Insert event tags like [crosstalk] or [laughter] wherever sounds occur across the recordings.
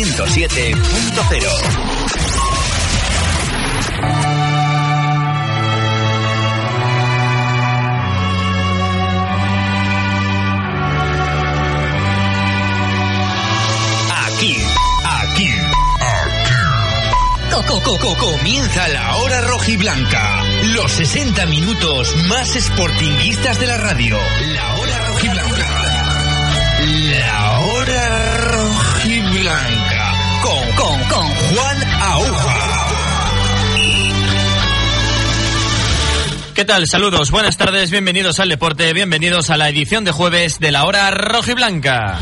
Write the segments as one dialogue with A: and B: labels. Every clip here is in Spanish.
A: 107.0 Aquí, aquí, aquí. Co, co, co, comienza la hora rojiblanca. Los 60 minutos más sportinguistas de la radio. La hora rojiblanca. La hora rojiblanca. Juan Aguja.
B: ¿Qué tal? Saludos, buenas tardes, bienvenidos al deporte, bienvenidos a la edición de jueves de la hora rojiblanca.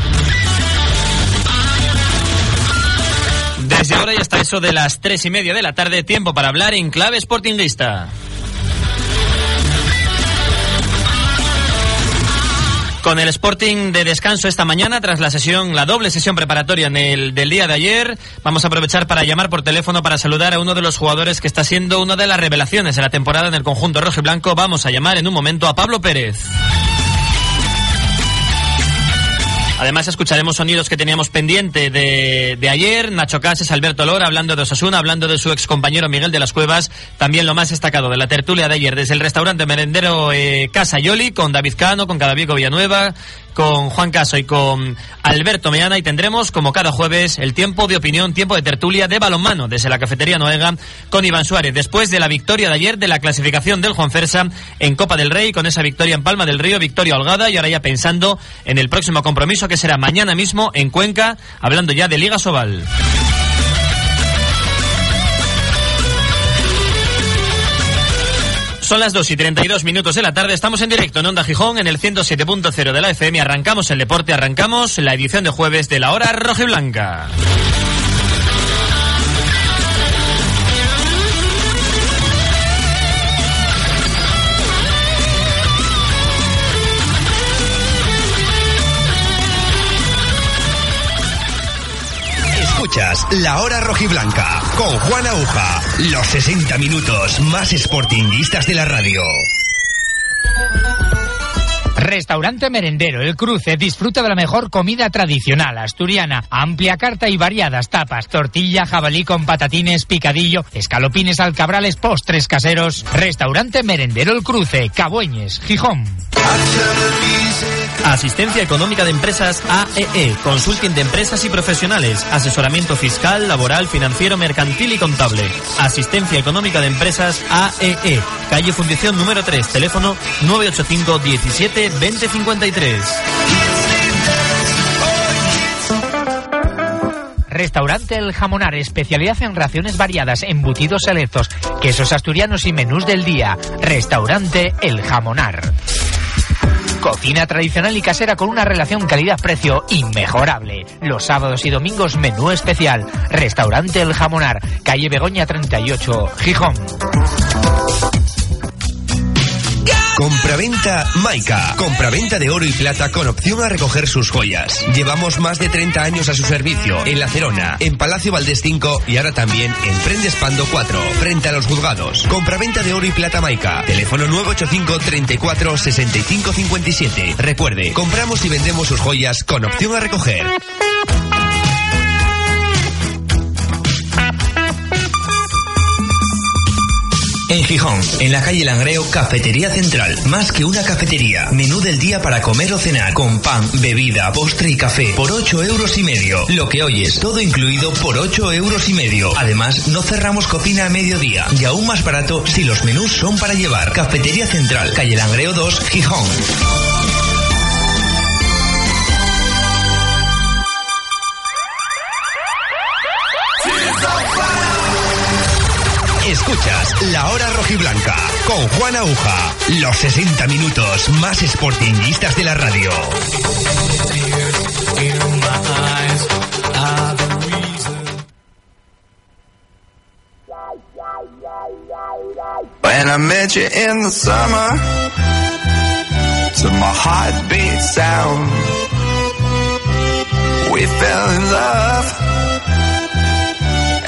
B: Desde ahora y hasta eso de las tres y media de la tarde, tiempo para hablar en clave sportinguista. Con el Sporting de descanso esta mañana, tras la sesión, la doble sesión preparatoria del día de ayer, vamos a aprovechar para llamar por teléfono para saludar a uno de los jugadores que está siendo una de las revelaciones de la temporada en el conjunto rojo y blanco. Vamos a llamar en un momento a Pablo Pérez. Además escucharemos sonidos que teníamos pendiente de, de ayer. Nacho Cases, Alberto Lora, hablando de Osasuna, hablando de su ex compañero Miguel de las Cuevas. También lo más destacado de la tertulia de ayer desde el restaurante merendero eh, Casa Yoli con David Cano, con Cadavico Villanueva, con Juan Caso y con Alberto Meana y tendremos, como cada jueves, el tiempo de opinión, tiempo de tertulia de balonmano desde la cafetería Noega con Iván Suárez. Después de la victoria de ayer de la clasificación del Juan Fersa en Copa del Rey, con esa victoria en Palma del Río, victoria holgada y ahora ya pensando en el próximo compromiso que será mañana mismo en Cuenca, hablando ya de Liga Sobal. Son las 2 y 32 minutos de la tarde. Estamos en directo en Onda Gijón en el 107.0 de la FM. Arrancamos el deporte, arrancamos la edición de jueves de la hora roja y blanca.
A: La Hora Rojiblanca con Juan Aguja. Los 60 minutos más sportinguistas de la radio.
C: Restaurante Merendero El Cruce disfruta de la mejor comida tradicional asturiana, amplia carta y variadas tapas, tortilla, jabalí con patatines, picadillo, escalopines, alcabrales, postres caseros. Restaurante Merendero El Cruce, Cabueñes, Gijón.
B: Asistencia Económica de Empresas AEE, Consulting de Empresas y Profesionales, asesoramiento fiscal, laboral, financiero, mercantil y contable. Asistencia Económica de Empresas AEE, calle Fundición número 3, teléfono 985 17 2053.
C: Restaurante El Jamonar, especialidad en raciones variadas, embutidos selectos, quesos asturianos y menús del día. Restaurante El Jamonar. Cocina tradicional y casera con una relación calidad-precio inmejorable. Los sábados y domingos menú especial. Restaurante El Jamonar, calle Begoña 38, Gijón.
A: Compraventa Maica. Compraventa de oro y plata con opción a recoger sus joyas. Llevamos más de 30 años a su servicio. En La Cerona, en Palacio Valdés 5 y ahora también en Prendes Pando 4, frente a los juzgados. Compraventa de oro y plata Maica. Teléfono 985 34 65 57. Recuerde, compramos y vendemos sus joyas con opción a recoger. En Gijón, en la calle Langreo, Cafetería Central. Más que una cafetería. Menú del día para comer o cenar. Con pan, bebida, postre y café. Por 8 euros y medio. Lo que oyes, todo incluido por 8 euros y medio. Además, no cerramos cocina a mediodía. Y aún más barato si los menús son para llevar. Cafetería Central, calle Langreo 2, Gijón. Escuchas La Hora Rojiblanca con Juan Aguja. Los 60 minutos más sportingistas de la radio.
D: When I met you in the summer, to my heartbeat sound, we fell in love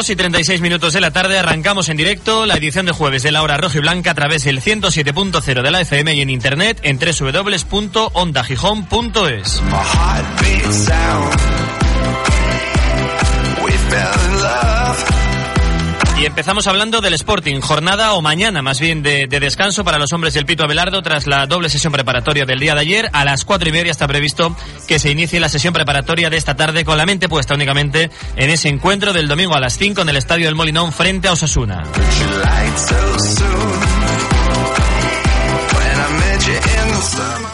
B: Dos y 36 minutos de la tarde arrancamos en directo la edición de jueves de la hora roja y blanca a través del 107.0 de la FM y en internet en www.ondagijón.es. empezamos hablando del Sporting, jornada o mañana más bien de, de descanso para los hombres del Pito Abelardo tras la doble sesión preparatoria del día de ayer. A las cuatro y media está previsto que se inicie la sesión preparatoria de esta tarde con la mente puesta únicamente en ese encuentro del domingo a las 5 en el Estadio del Molinón frente a Osasuna.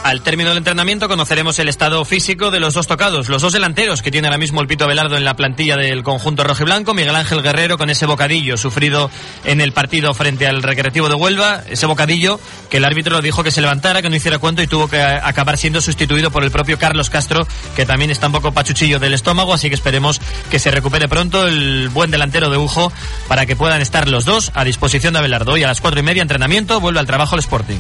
B: Al término del entrenamiento conoceremos el estado físico de los dos tocados, los dos delanteros que tiene ahora mismo el Pito Abelardo en la plantilla del conjunto rojiblanco, Miguel Ángel Guerrero con ese bocadillo sufrido en el partido frente al Recreativo de Huelva, ese bocadillo que el árbitro dijo que se levantara, que no hiciera cuento y tuvo que acabar siendo sustituido por el propio Carlos Castro, que también está un poco pachuchillo del estómago, así que esperemos que se recupere pronto el buen delantero de Ujo para que puedan estar los dos a disposición de Abelardo. Y a las cuatro y media entrenamiento vuelve al trabajo el Sporting.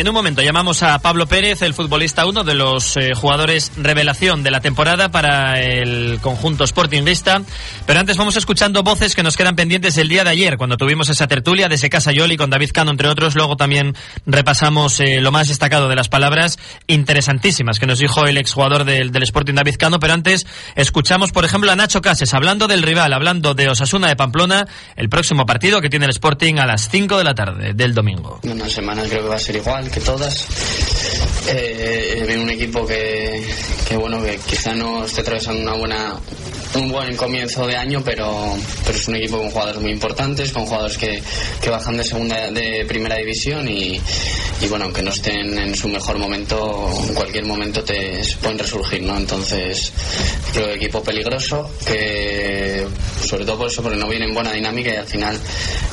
B: En un momento llamamos a Pablo Pérez, el futbolista, uno de los eh, jugadores revelación de la temporada para el conjunto sportinguista. Pero antes vamos escuchando voces que nos quedan pendientes del día de ayer, cuando tuvimos esa tertulia desde Casa Yoli con David Cano, entre otros. Luego también repasamos eh, lo más destacado de las palabras interesantísimas que nos dijo el exjugador del, del Sporting David Cano. Pero antes escuchamos, por ejemplo, a Nacho Cases hablando del rival, hablando de Osasuna de Pamplona, el próximo partido que tiene el Sporting a las 5 de la tarde del domingo.
E: Una semana creo que va a ser igual que todas. Eh, un equipo que, que, bueno que quizá no esté atravesando una buena un buen comienzo de año, pero, pero es un equipo con jugadores muy importantes, con jugadores que, que bajan de segunda de primera división y, y bueno, aunque no estén en su mejor momento, en cualquier momento te pueden resurgir, ¿no? Entonces, creo que equipo peligroso, que sobre todo por eso, porque no viene en buena dinámica y al final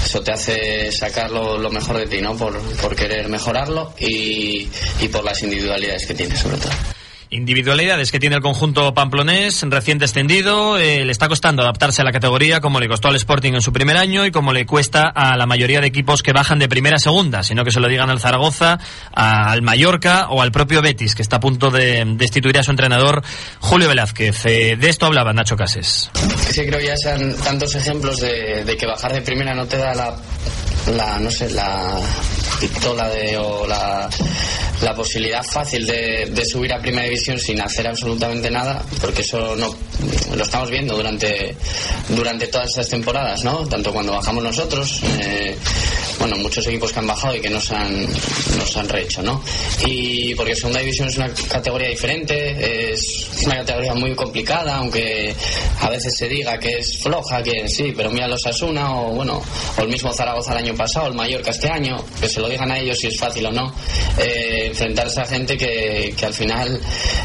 E: eso te hace sacar lo, lo mejor de ti, ¿no? Por, por querer mejorarlo y, y por las individualidades que tiene, sobre todo.
B: Individualidades que tiene el conjunto pamplonés, recién descendido, eh, le está costando adaptarse a la categoría como le costó al Sporting en su primer año y como le cuesta a la mayoría de equipos que bajan de primera a segunda, sino que se lo digan al Zaragoza, al Mallorca o al propio Betis, que está a punto de destituir a su entrenador Julio Velázquez. Eh, de esto hablaba Nacho Cases.
E: Es que creo que ya sean tantos ejemplos de, que bajar de primera no te da la no sé, la pistola de, o la, la posibilidad fácil de, de subir a primera división sin hacer absolutamente nada, porque eso no lo estamos viendo durante, durante todas estas temporadas, ¿no? Tanto cuando bajamos nosotros, eh, bueno, muchos equipos que han bajado y que nos han, nos han rehecho, ¿no? Y porque segunda división es una categoría diferente, es una categoría muy complicada, aunque a veces se diga que es floja, que sí, pero mira los Asuna o bueno, o el mismo Zaragoza el año pasado, el Mallorca este año, que se lo digan a ellos si es fácil o no, eh, enfrentarse a gente que, que al final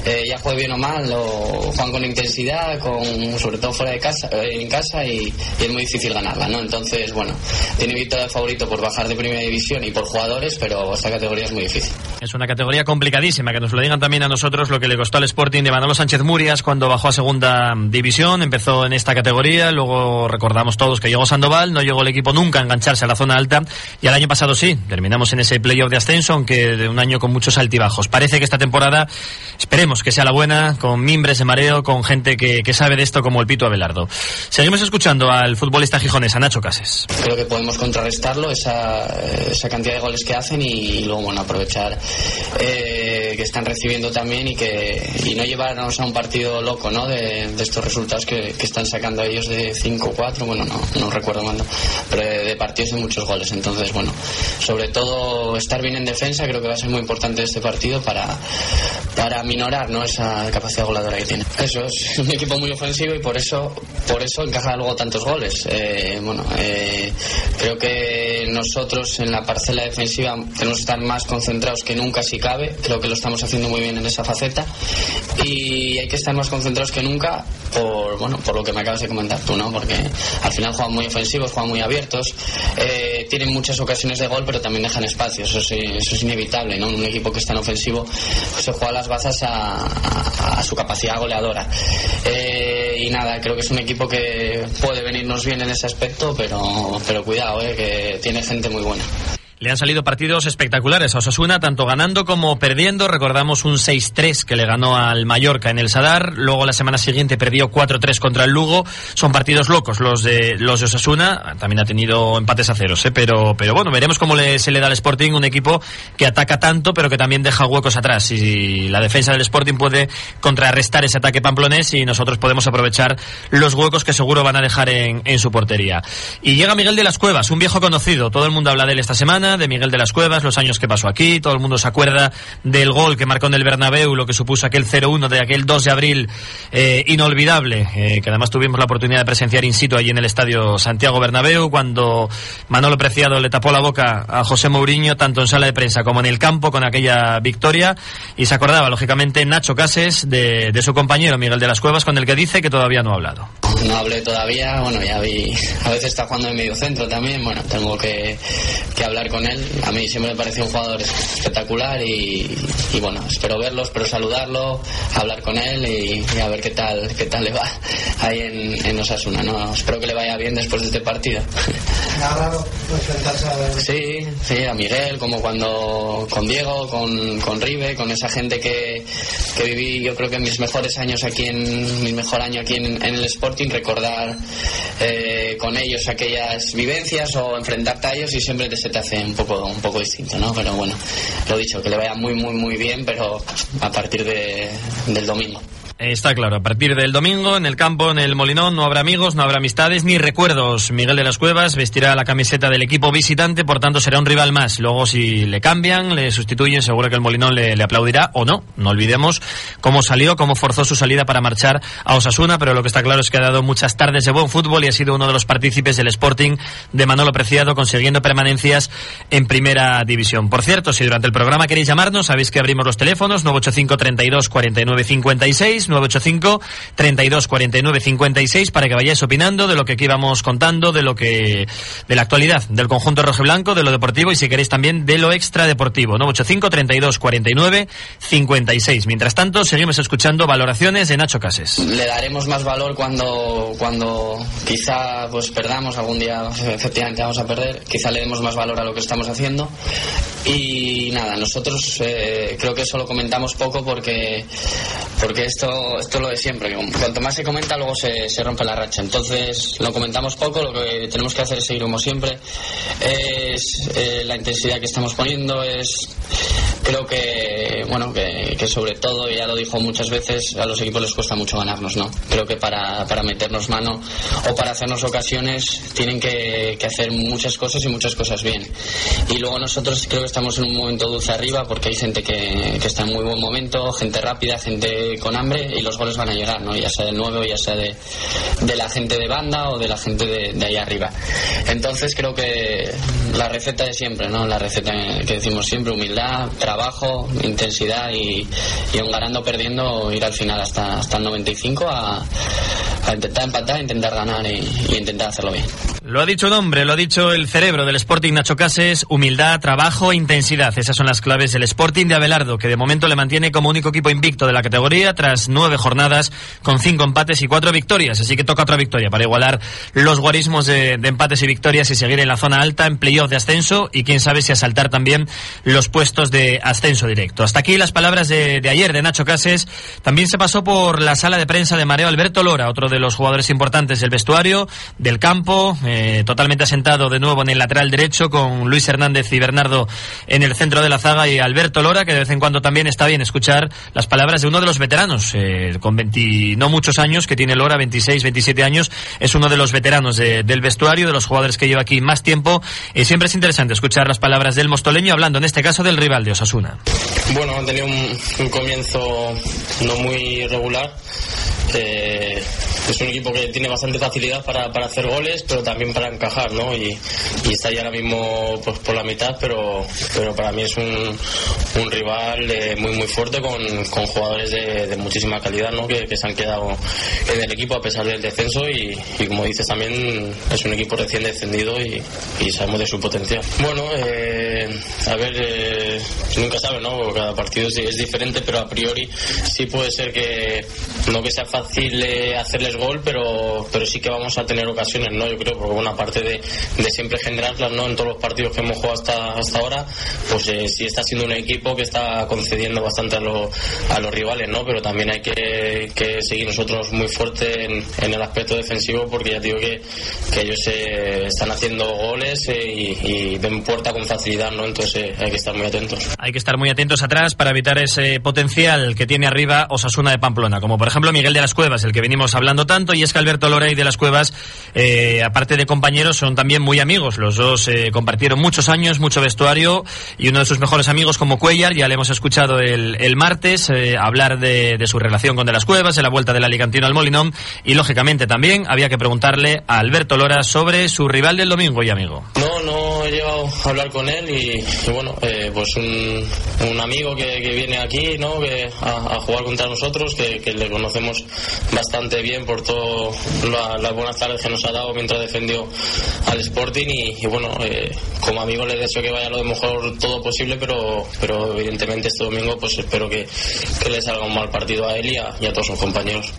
E: eh, ya juegue bien o mal, o juegan con intensidad, con sobre todo fuera de casa, eh, en casa y, y es muy difícil ganarla, ¿no? Entonces, bueno, tiene victoria favorito por bajar de primera división y por jugadores, pero esta categoría es muy difícil.
B: Es una categoría complicadísima, que nos lo digan también a nosotros lo que le costó al Sporting de Manolo Sánchez Murias cuando bajó a segunda división, empezó en esta categoría, luego recordamos todos que llegó Sandoval, no llegó el equipo nunca a engancharse a la zona alta y el año pasado sí, terminamos en ese playoff de ascenso, aunque de un año con muchos altibajos. Parece que esta temporada, esperemos que sea la buena, con mimbres de mareo, con gente que, que sabe de esto como el Pito Abelardo. Seguimos escuchando al futbolista gijonés, a Nacho Cases.
E: Creo que podemos contrarrestarlo, esa, esa cantidad de goles que hacen y, luego bueno, aprovechar eh, que están recibiendo también y que y no llevarnos a un partido loco ¿no? de, de estos resultados que, que, están sacando ellos de 5-4, bueno, no, no recuerdo cuándo, pero de, de, partidos de muchos goles. Entonces, bueno, sobre todo estar bien en defensa creo que va a ser muy importante este partido para, para minorar ¿no? esa capacidad goleadora que tiene. Eso es un equipo muy ofensivo y por eso, por eso encaja luego tantos goles. Eh, bueno, eh, creo que nosotros en la parcela defensiva tenemos que estar más concentrados que nunca si cabe. Creo que lo estamos haciendo muy bien en esa faceta y hay que estar más concentrados que nunca por bueno por lo que me acabas de comentar tú, ¿no? Porque al final juegan muy ofensivos, juegan muy abiertos, eh, tienen muchas ocasiones de gol, pero también dejan espacios. Eso, eso es inevitable, ¿no? Un equipo que es tan ofensivo pues se juega las bazas a, a, a su capacidad goleadora. Eh, y nada, creo que es un equipo que puede venirnos bien en ese aspecto, pero pero cuidado, eh, que tiene gente muy buena.
B: Le han salido partidos espectaculares a Osasuna, tanto ganando como perdiendo. Recordamos un 6-3 que le ganó al Mallorca en el Sadar. Luego la semana siguiente perdió 4-3 contra el Lugo. Son partidos locos los de los de Osasuna. También ha tenido empates a ceros, ¿eh? pero, pero bueno, veremos cómo le, se le da al Sporting un equipo que ataca tanto, pero que también deja huecos atrás. Y la defensa del Sporting puede contrarrestar ese ataque pamplonés y nosotros podemos aprovechar los huecos que seguro van a dejar en, en su portería. Y llega Miguel de las Cuevas, un viejo conocido. Todo el mundo habla de él esta semana de Miguel de las Cuevas, los años que pasó aquí, todo el mundo se acuerda del gol que marcó en el Bernabéu, lo que supuso aquel 0-1 de aquel 2 de abril eh, inolvidable, eh, que además tuvimos la oportunidad de presenciar in situ allí en el estadio Santiago Bernabéu, cuando Manolo Preciado le tapó la boca a José Mourinho, tanto en sala de prensa como en el campo, con aquella victoria, y se acordaba, lógicamente, Nacho Cases de, de su compañero Miguel de las Cuevas, con el que dice que todavía no ha hablado.
E: No hablé todavía, bueno, ya vi, a veces está jugando en medio centro también, bueno, tengo que, que hablar con él. A mí siempre me parece un jugador espectacular y, y bueno, espero verlo, espero saludarlo, hablar con él y, y, a ver qué tal, qué tal le va ahí en, en Osasuna, ¿no? Espero que le vaya bien después de este partido. Sí, sí, a Miguel, como cuando con Diego, con, con Ribe, con esa gente que, que viví yo creo que mis mejores años aquí en, mi mejor año aquí en, en el Sporting, recordar eh, con ellos aquellas vivencias o enfrentarte a ellos y siempre te, se te hace un poco, un poco distinto, ¿no? Pero bueno, lo dicho, que le vaya muy, muy, muy bien, pero a partir de, del domingo.
B: Está claro, a partir del domingo en el campo, en el Molinón, no habrá amigos, no habrá amistades ni recuerdos. Miguel de las Cuevas vestirá la camiseta del equipo visitante, por tanto será un rival más. Luego si le cambian, le sustituyen, seguro que el Molinón le, aplaudirá o no. No olvidemos cómo salió, cómo forzó su salida para marchar a Osasuna, pero lo que está claro es que ha dado muchas tardes de buen fútbol y ha sido uno de los partícipes del Sporting de Manolo Preciado, consiguiendo permanencias en primera división. Por cierto, si durante el programa queréis llamarnos, sabéis que abrimos los teléfonos 985 32 49 56 985 32 49 56 para que vayáis opinando de lo que aquí vamos contando, de lo que de la actualidad del conjunto rojo blanco, de lo deportivo y si queréis también de lo extradeportivo. 985 32 49 56. Mientras tanto, seguimos escuchando valoraciones de Nacho Cases.
E: Le daremos más valor cuando cuando quizá pues perdamos algún día, efectivamente vamos a perder, quizá le demos más valor a lo que estamos haciendo. Y nada, nosotros eh, creo que eso lo comentamos poco porque porque esto esto es lo de siempre, cuanto más se comenta luego se, se, rompe la racha. Entonces lo comentamos poco, lo que tenemos que hacer es seguir como siempre, es eh, la intensidad que estamos poniendo, es creo que, bueno, que, que, sobre todo, ya lo dijo muchas veces, a los equipos les cuesta mucho ganarnos, ¿no? Creo que para, para meternos mano o para hacernos ocasiones tienen que, que, hacer muchas cosas y muchas cosas bien. Y luego nosotros creo que estamos en un momento dulce arriba porque hay gente que, que está en muy buen momento, gente rápida, gente con hambre y los goles van a llegar, ¿no? Ya sea del nuevo, ya sea de, de la gente de banda o de la gente de, de ahí arriba. Entonces creo que la receta de siempre, ¿no? La receta que decimos siempre, humildad, trabajo, intensidad y, y aun ganando perdiendo, ir al final hasta, hasta el 95 a, a intentar empatar, intentar ganar y, y, intentar hacerlo bien.
B: Lo ha dicho un hombre, lo ha dicho el cerebro del Sporting Nacho Cases, humildad, trabajo, intensidad. Esas son las claves del Sporting de Abelardo, que de momento le mantiene como único equipo invicto de la categoría tras nueve jornadas con cinco empates y cuatro victorias. Así que toca otra victoria para igualar los guarismos de, de empates y victorias y seguir en la zona alta en playoff de ascenso y quién sabe si asaltar también los puestos de ascenso directo. Hasta aquí las palabras de, ayer de Nacho Cases. También se pasó por la sala de prensa de Mareo Alberto Lora, otro de los jugadores importantes del vestuario, del campo, eh, totalmente asentado de nuevo en el lateral derecho con Luis Hernández y Bernardo en el centro de la zaga y Alberto Lora, que de vez en cuando también está bien escuchar las palabras de uno de los veteranos, eh, con 20, no muchos años, que tiene Lora, 26, 27 años, es uno de los veteranos de, del vestuario, de los jugadores que lleva aquí más tiempo, y siempre es interesante escuchar las palabras del mostoleño hablando en este caso del rival de Osasuna.
F: Bueno, han tenido un, comienzo no muy regular. Eh, es un equipo que tiene bastante facilidad para, para hacer goles, pero también para encajar, ¿no? Y, y, está ahí ahora mismo pues, por la mitad, pero, pero para mí es un, un rival eh, muy muy fuerte con, con jugadores de, de, muchísima calidad, ¿no? Que, que, se han quedado en el equipo a pesar del descenso y, y como dices también es un equipo recién descendido y, y sabemos de su potencial. Bueno, eh, a ver, eh, nunca sabe, ¿no? Cada partido es, es, diferente, pero a priori sí puede ser que no que sea fácil eh, gol, pero, pero sí que vamos a tener ocasiones, ¿no? Yo creo, porque una parte de, de siempre generarlas, ¿no? En todos los partidos que hemos jugado hasta, hasta ahora, pues eh, sí está siendo un equipo que está concediendo bastante a, lo, a los rivales, ¿no? Pero también hay que, que seguir nosotros muy fuerte en, en, el aspecto defensivo, porque ya digo que, que ellos eh, están haciendo goles y, y, ven puerta con facilidad, ¿no? Entonces hay que estar muy atentos.
B: Hay que estar muy atentos atrás para evitar ese potencial que tiene arriba Osasuna de Pamplona, como por ejemplo Miguel de las Cuevas, el que venimos hablando tanto, y es que Alberto Lora y de las Cuevas, eh, aparte de compañeros, son también muy amigos. Los dos eh, compartieron muchos años, mucho vestuario, y uno de sus mejores amigos como Cuellar, ya le hemos escuchado el, martes eh, hablar de, su relación con de las Cuevas, de la vuelta del Alicantino al Molinón, y lógicamente también había que preguntarle a Alberto Lora sobre su rival del domingo y amigo.
F: No, no he llegado a hablar con él y, y bueno, pues un, un amigo que, viene aquí, ¿no? Que a, jugar contra nosotros, que, que le conocemos bastante bien por todas la, las buenas tardes que nos ha dado mientras defendió al Sporting y, y bueno, eh, como amigo le deseo que vaya lo mejor todo posible, pero, pero evidentemente este domingo pues espero que, que le salga un mal partido a él y a, y a todos sus compañeros.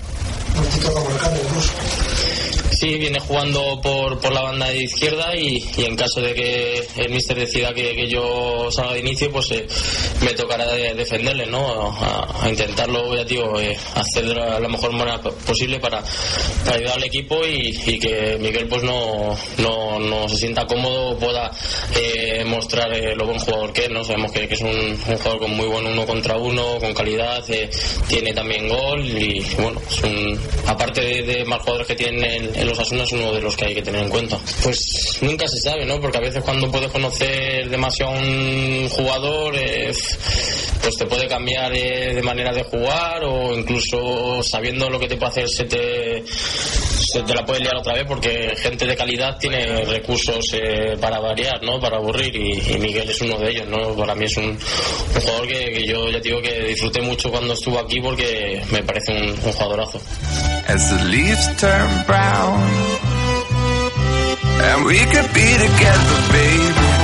F: Sí, viene jugando por, por la banda de izquierda y, y en caso de que el míster decida que, que, yo salga de inicio, pues eh, me tocará de defenderle, ¿no? A, a intentarlo, ya digo, eh, hacer de la, la, mejor manera posible para, para ayudar al equipo y, que Miguel pues no, no, no se sienta cómodo, pueda eh, mostrar eh, lo buen jugador que es, ¿no? Sabemos que, es un, jugador con muy buen uno contra uno, con calidad, eh, tiene también gol y bueno, aparte de, más jugadores que tienen en, en los Osasuna es uno de los que hay que tener en cuenta. Pues nunca se sabe, ¿no? Porque a veces cuando puedes conocer demasiado a un jugador, eh, pues te puede cambiar de manera de jugar o incluso sabiendo lo que te puede hacer se te, se te la puede liar otra vez porque gente de calidad tiene recursos eh, para variar, ¿no? Para aburrir y, Miguel es uno de ellos, ¿no? Para mí es un, jugador que, yo ya digo que disfruté mucho cuando estuvo aquí porque me parece un, jugadorazo.
D: As the leaves turn brown And we could be together, baby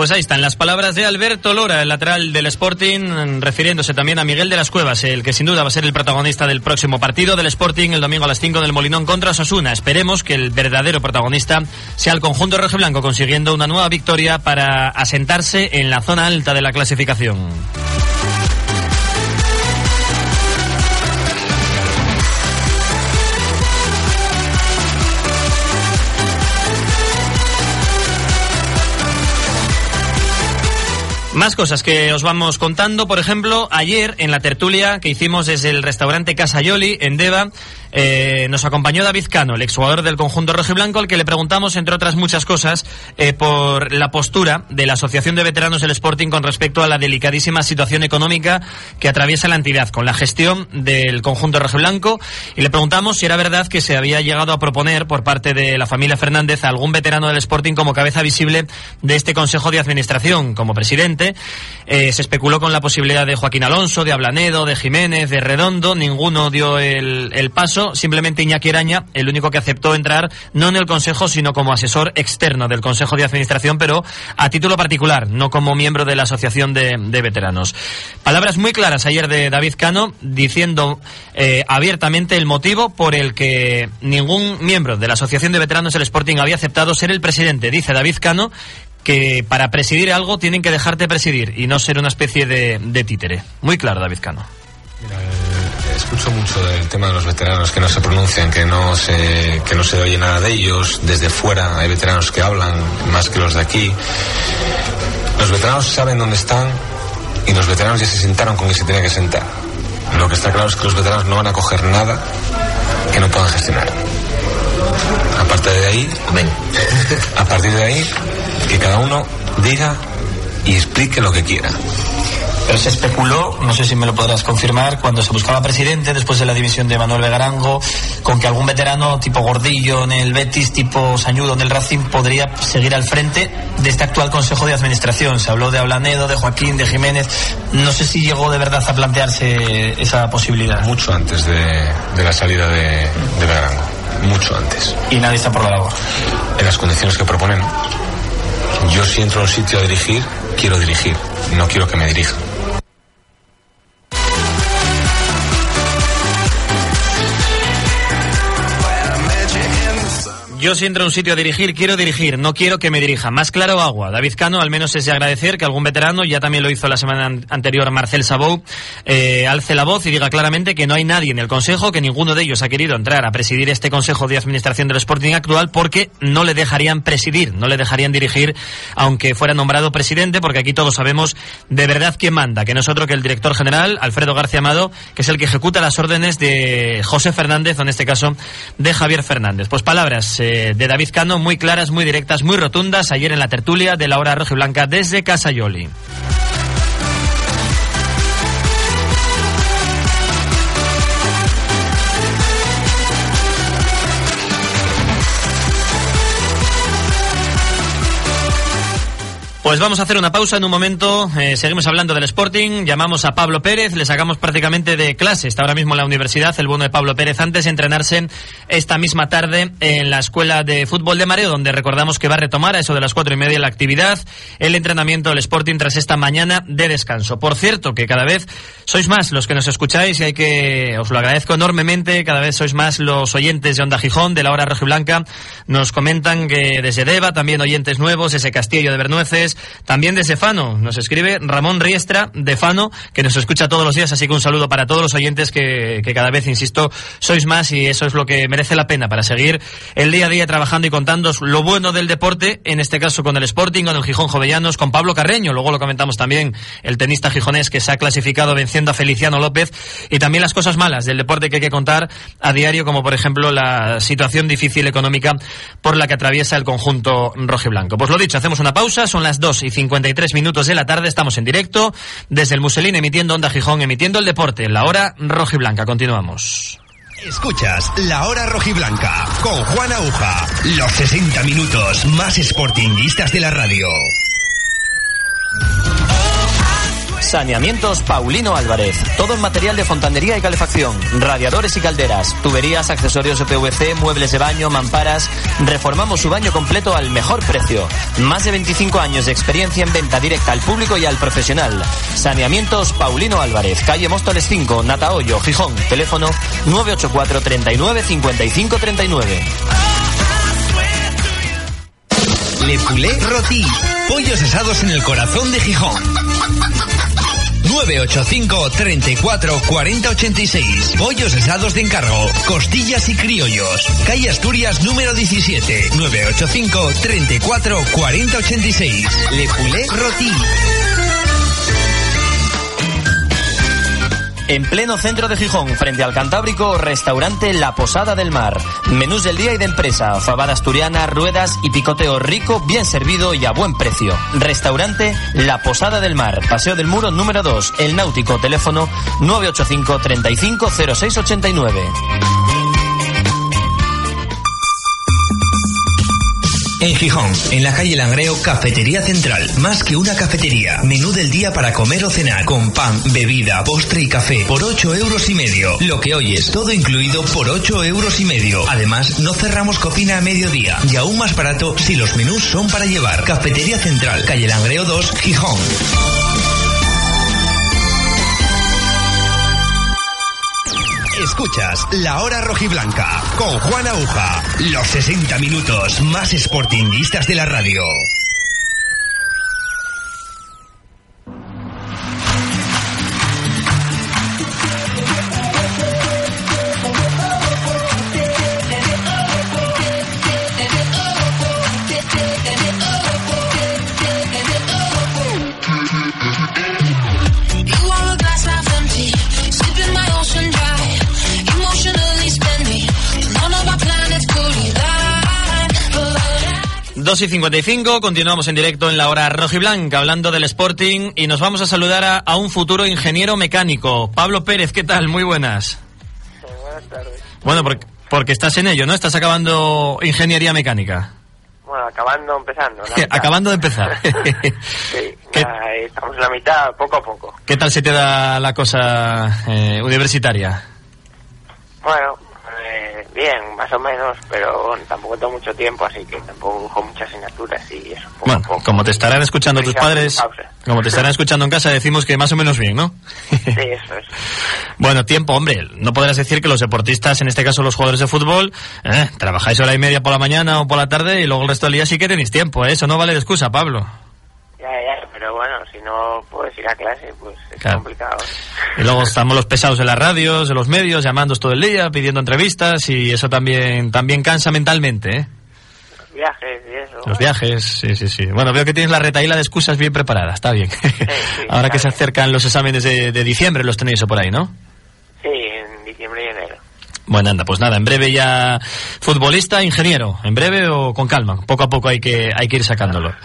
B: Pues ahí están las palabras de Alberto Lora, el lateral del Sporting, refiriéndose también a Miguel de las Cuevas, el que sin duda va a ser el protagonista del próximo partido del Sporting el domingo a las 5 del Molinón contra Sosuna. Esperemos que el verdadero protagonista sea el conjunto blanco consiguiendo una nueva victoria para asentarse en la zona alta de la clasificación. Más cosas que os vamos contando. Por ejemplo, ayer en la tertulia que hicimos desde el restaurante Casa Yoli en Deva, eh, nos acompañó David Cano, el exjugador del conjunto rojo y blanco, al que le preguntamos, entre otras muchas cosas, eh, por la postura de la Asociación de Veteranos del Sporting con respecto a la delicadísima situación económica que atraviesa la entidad con la gestión del conjunto rojo y blanco. Y le preguntamos si era verdad que se había llegado a proponer por parte de la familia Fernández a algún veterano del Sporting como cabeza visible de este Consejo de Administración, como presidente. Eh, se especuló con la posibilidad de Joaquín Alonso, de Ablanedo, de Jiménez, de Redondo. Ninguno dio el, paso simplemente Iñaki Araña, el único que aceptó entrar no en el Consejo, sino como asesor externo del Consejo de Administración, pero a título particular, no como miembro de la Asociación de, Veteranos. Palabras muy claras ayer de David Cano, diciendo eh, abiertamente el motivo por el que ningún miembro de la Asociación de Veteranos del Sporting había aceptado ser el presidente. Dice David Cano que para presidir algo tienen que dejarte presidir y no ser una especie de, de títere. Muy claro, David Cano.
G: Mira, eh, escucho mucho del tema de los veteranos que no se pronuncian, que no se, que no se oye nada de ellos. Desde fuera hay veteranos que hablan más que los de aquí. Los veteranos saben dónde están y los veteranos ya se sentaron con que se tenía que sentar. Lo que está claro es que los veteranos no van a coger nada que no puedan gestionar. Aparte de ahí, a partir de ahí, que cada uno diga y explique lo que quiera.
B: Pero se especuló, no sé si me lo podrás confirmar, cuando se buscaba presidente después de la división de Manuel Vegarango, con que algún veterano tipo Gordillo en el Betis, tipo Sañudo en el Racing podría seguir al frente de este actual Consejo de Administración. Se habló de Ablanedo, de Joaquín, de Jiménez. No sé si llegó de verdad a plantearse esa posibilidad.
G: Mucho antes de, la salida de, de. Mucho antes.
B: Y nadie está por la labor.
G: En las condiciones que proponen. Yo si entro a un sitio a dirigir, quiero dirigir, no quiero que me dirijan.
B: Yo si entro a un sitio a dirigir, quiero dirigir, no quiero que me dirija. Más claro agua. David Cano, al menos es de agradecer que algún veterano, ya también lo hizo la semana anterior Marcel Sabou, eh, alce la voz y diga claramente que no hay nadie en el Consejo, que ninguno de ellos ha querido entrar a presidir este Consejo de Administración del Sporting actual porque no le dejarían presidir, no le dejarían dirigir, aunque fuera nombrado presidente, porque aquí todos sabemos de verdad quién manda, que no es otro que el director general, Alfredo García Amado, que es el que ejecuta las órdenes de José Fernández, o en este caso de Javier Fernández. Pues palabras. Eh, de, David Cano, muy claras, muy directas, muy rotundas, ayer en la tertulia de la hora roja blanca desde Casayoli. Pues vamos a hacer una pausa en un momento. Eh, seguimos hablando del Sporting. Llamamos a Pablo Pérez. Le sacamos prácticamente de clase. Está ahora mismo en la universidad. El bueno de Pablo Pérez antes de entrenarse esta misma tarde en la Escuela de Fútbol de Mareo, donde recordamos que va a retomar a eso de las cuatro y media la actividad, el entrenamiento del Sporting tras esta mañana de descanso. Por cierto, que cada vez sois más los que nos escucháis y hay que, os lo agradezco enormemente. Cada vez sois más los oyentes de Onda Gijón, de la hora Blanca. Nos comentan que desde Deva, también oyentes nuevos, ese Castillo de Bernueces, también de Fano. Nos escribe Ramón Riestra de Fano, que nos escucha todos los días, así que un saludo para todos los oyentes que, cada vez, insisto, sois más y eso es lo que merece la pena para seguir el día a día trabajando y contando lo bueno del deporte, en este caso con el Sporting, con el Gijón Jovellanos, con Pablo Carreño, luego lo comentamos también, el tenista gijonés que se ha clasificado venciendo a Feliciano López, y también las cosas malas del deporte que hay que contar a diario, como por ejemplo la situación difícil económica por la que atraviesa el conjunto rojo y blanco. Pues lo dicho, hacemos una pausa, son las 2 y 53 minutos de la tarde. Estamos en directo desde el Muselín emitiendo Onda Gijón, emitiendo el deporte. La hora roja y blanca. Continuamos.
A: Escuchas La Hora Rojiblanca con Juan Aguja. Los 60 minutos más sportinguistas de la radio.
B: Saneamientos Paulino Álvarez. Todo en material de fontanería y calefacción. Radiadores y calderas. Tuberías, accesorios de PVC, muebles de baño, mamparas. Reformamos su baño completo al mejor precio. Más de 25 años de experiencia en venta directa al público y al profesional. Saneamientos Paulino Álvarez. Calle Móstoles 5, Natahoyo, Gijón. Teléfono 984 39 55 39.
A: Le Poulet Roti. Pollos asados en el corazón de Gijón. 985 34 40 86. Pollos asados de encargo. Costillas y criollos. Calle Asturias número 17. 985 34 40 86. Le Poulet Roti.
B: En pleno centro de Gijón, frente al Cantábrico, restaurante La Posada del Mar. Menús del día y de empresa, fabada asturiana, ruedas y picoteo rico, bien servido y a buen precio. Restaurante La Posada del Mar, Paseo del Muro número 2, El Náutico, teléfono 985 35
A: En Gijón, en la calle Langreo, Cafetería Central. Más que una cafetería. Menú del día para comer o cenar. Con pan, bebida, postre y café. Por 8 euros y medio. Lo que oyes, todo incluido por 8 euros y medio. Además, no cerramos cocina a mediodía. Y aún más barato si los menús son para llevar. Cafetería Central, calle Langreo 2, Gijón. Escuchas La Hora Rojiblanca con Juan Aguja. Los 60 minutos más sportinguistas de la radio.
B: 2 y 55, continuamos en directo en la hora rojiblanca hablando del Sporting y nos vamos a saludar a, a un futuro ingeniero mecánico. Pablo Pérez, ¿qué tal? Muy buenas.
H: Buenas tardes.
B: Bueno, porque, porque estás en ello, ¿no? Estás acabando ingeniería mecánica.
H: Bueno, acabando, empezando. [laughs]
B: Acabando de empezar. [laughs] [laughs]
H: Sí, estamos en la mitad, poco a poco.
B: ¿Qué tal se te da la cosa eh, universitaria?
H: Bueno, bien, más o menos, pero bueno, tampoco tengo mucho tiempo, así que tampoco cojo muchas asignaturas y eso. Poco
B: Bueno,
H: poco.
B: como te estarán escuchando tus padres, como te estarán escuchando en casa, decimos que más o menos bien, ¿no?
H: Sí, eso es. [laughs]
B: Bueno, tiempo, hombre, no podrás decir que los deportistas, en este caso los jugadores de fútbol, eh, trabajáis hora y media por la mañana o por la tarde y luego el resto del día sí que tenéis tiempo, ¿eh? eso no vale de excusa, Pablo.
H: Si no puedes ir a clase, pues es
B: Claro.
H: complicado.
B: Y luego estamos los pesados en las radios, en los medios, llamándos todo el día, pidiendo entrevistas y eso también, también cansa mentalmente, ¿eh?
H: Los viajes y eso.
B: Los viajes, sí, sí, sí. Bueno, veo que tienes la retaíla de excusas bien preparada, está bien.
H: sí, [laughs]
B: Ahora que se acercan los exámenes de, de diciembre, los tenéis por ahí, ¿no?
H: Sí, en diciembre y enero.
B: Bueno, anda, pues nada, en breve ya futbolista, ingeniero, en breve o con calma, poco a poco hay que, hay que ir sacándolo.
H: ver,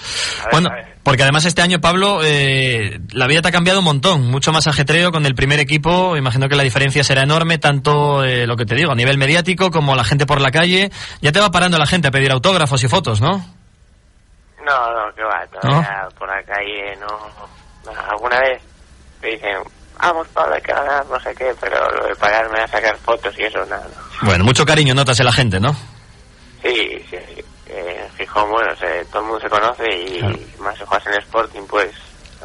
B: bueno,
H: a ver.
B: Porque además este año, Pablo, eh, la vida te ha cambiado un montón, mucho más ajetreo con el primer equipo, imagino que la diferencia será enorme, tanto eh, lo que te digo, a nivel mediático como la gente por la calle, ya te va parando la gente a pedir autógrafos y fotos, ¿no?
H: No, no, que va, todavía por la calle no, no, Alguna vez te dicen, vamos Pablo, hay que ganar, no sé qué, pero lo de pagarme a sacar fotos y eso, nada. no.
B: Bueno, mucho cariño notas en la gente, ¿no?
H: Sí, sí, sí. Eh, Gijón, bueno, se- todo el mundo se conoce y
B: Claro.
H: más si juegas en Sporting, pues,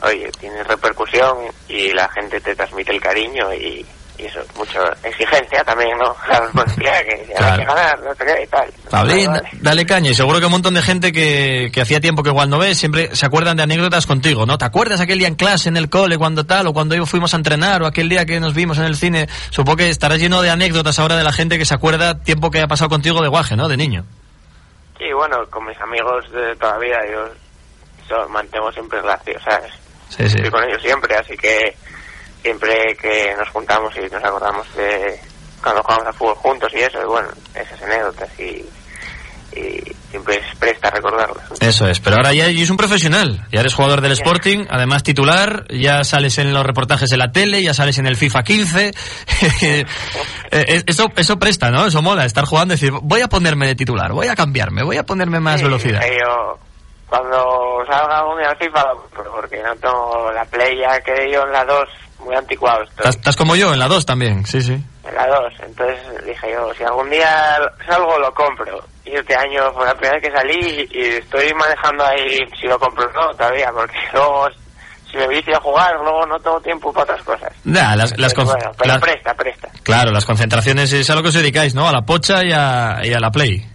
H: oye, tiene repercusión y la gente te transmite el cariño y, y eso, mucha exigencia también, ¿no? [laughs] Que
B: Claro.
H: hay que ganar, no sé qué y tal.
B: Pablín,
H: vale.
B: dale caña. Y seguro que un montón de gente que, que hacía tiempo que igual no ves, siempre se acuerdan de anécdotas contigo, ¿no? ¿Te acuerdas aquel día en clase, en el cole, cuando tal, o cuando fuimos a entrenar, o aquel día que nos vimos en el cine? Supongo que estarás lleno de anécdotas ahora de la gente que se acuerda tiempo que ha pasado contigo de guaje, ¿no? De niño.
H: Sí, bueno, con mis amigos de toda la vida yo so- mantengo siempre relación, ¿sabes?
B: Sí, sí.
H: Estoy con ellos siempre, así que siempre que nos juntamos y nos acordamos de cuando jugamos a fútbol juntos y eso, y bueno, esas anécdotas y, y siempre es presta a recordarlas.
B: Eso es, pero ahora ya eres un profesional, ya eres jugador del Sporting, además titular, ya sales en los reportajes de la tele, ya sales en el FIFA 15. [laughs] Eh, eso, eso presta, ¿no? Eso mola, estar jugando y decir, voy a ponerme de titular, voy a cambiarme, voy a ponerme más
H: Sí,
B: velocidad.
H: Yo, cuando salga al FIFA porque no tengo la Play ya que yo en la 2 muy anticuado estoy.
B: Estás, como yo, en la 2 también, sí, sí.
H: En la 2, entonces dije yo, si algún día salgo lo compro. Y este año fue la primera vez que salí y, y estoy manejando ahí si lo compro o no todavía, porque [laughs] luego si me vicio a jugar, luego no tengo tiempo para otras cosas.
B: Nah, las, las
H: Pero bueno, pero
B: las-
H: presta, presta.
B: Claro, las concentraciones es a lo que os dedicáis, ¿no? A la pocha y a, y a la play.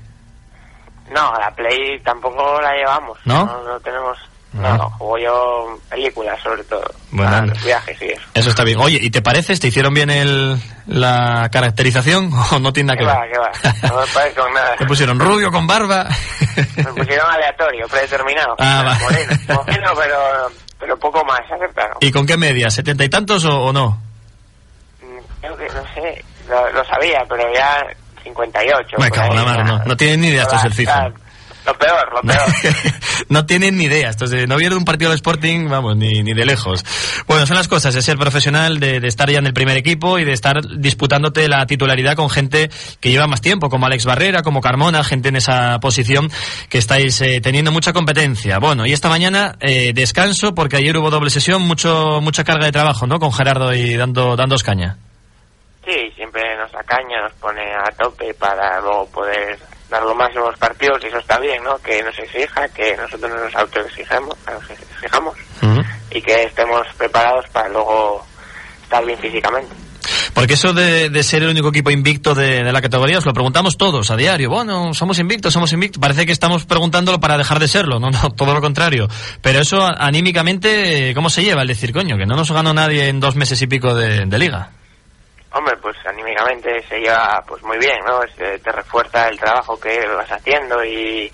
H: No, la Play tampoco la llevamos.
B: ¿No?
H: No, tenemos...
B: Ah.
H: No, juego yo películas sobre todo.
B: Bueno,
H: los viajes y eso.
B: Eso está bien. Oye, ¿y te pareces? ¿Te hicieron bien el, la caracterización [laughs] o no tiene nada
H: ¿Qué
B: que
H: va,
B: ver?
H: qué va? No me parece con nada. [laughs]
B: Te pusieron rubio con barba.
H: Me pusieron aleatorio, predeterminado.
B: Ah, va.
H: Moreno, moreno, pero, pero poco más acertado.
B: ¿Y con qué media? ¿Setenta y tantos o, o no?
H: Mm, Creo que, no sé, lo, lo sabía, pero ya 58.
B: Me cago en la
H: nada.
B: no. No tienen ni idea estos del FIFA.
H: Lo peor, lo peor. [laughs]
B: no tienen ni idea. Estos de no vieron un partido del Sporting, vamos, ni, ni de lejos. Bueno, son las cosas de ser profesional, de, de estar ya en el primer equipo y de estar disputándote la titularidad con gente que lleva más tiempo, como Alex Barrera, como Carmona, gente en esa posición que estáis eh, teniendo mucha competencia. Bueno, y esta mañana eh, descanso porque ayer hubo doble sesión, mucho mucha carga de trabajo, ¿no? Con Gerardo y dando dándos caña.
H: Sí, siempre nos acaña, nos pone a tope para luego poder dar lo máximo a los partidos y eso está bien, ¿no? Que nos exija, que nosotros nos autoexijamos, nos exijamos y que estemos preparados para luego estar bien físicamente.
B: Porque eso de, de ser el único equipo invicto de, de la categoría, os lo preguntamos todos a diario. Bueno, somos invictos, somos invictos. Parece que estamos preguntándolo para dejar de serlo, no, no, [laughs] todo lo contrario. Pero eso anímicamente, ¿cómo se lleva? El decir, coño, que no nos ganó nadie en dos meses y pico de, de liga.
H: Hombre, pues anímicamente se lleva pues muy bien, ¿no? Es, eh, te refuerza el trabajo que vas haciendo y,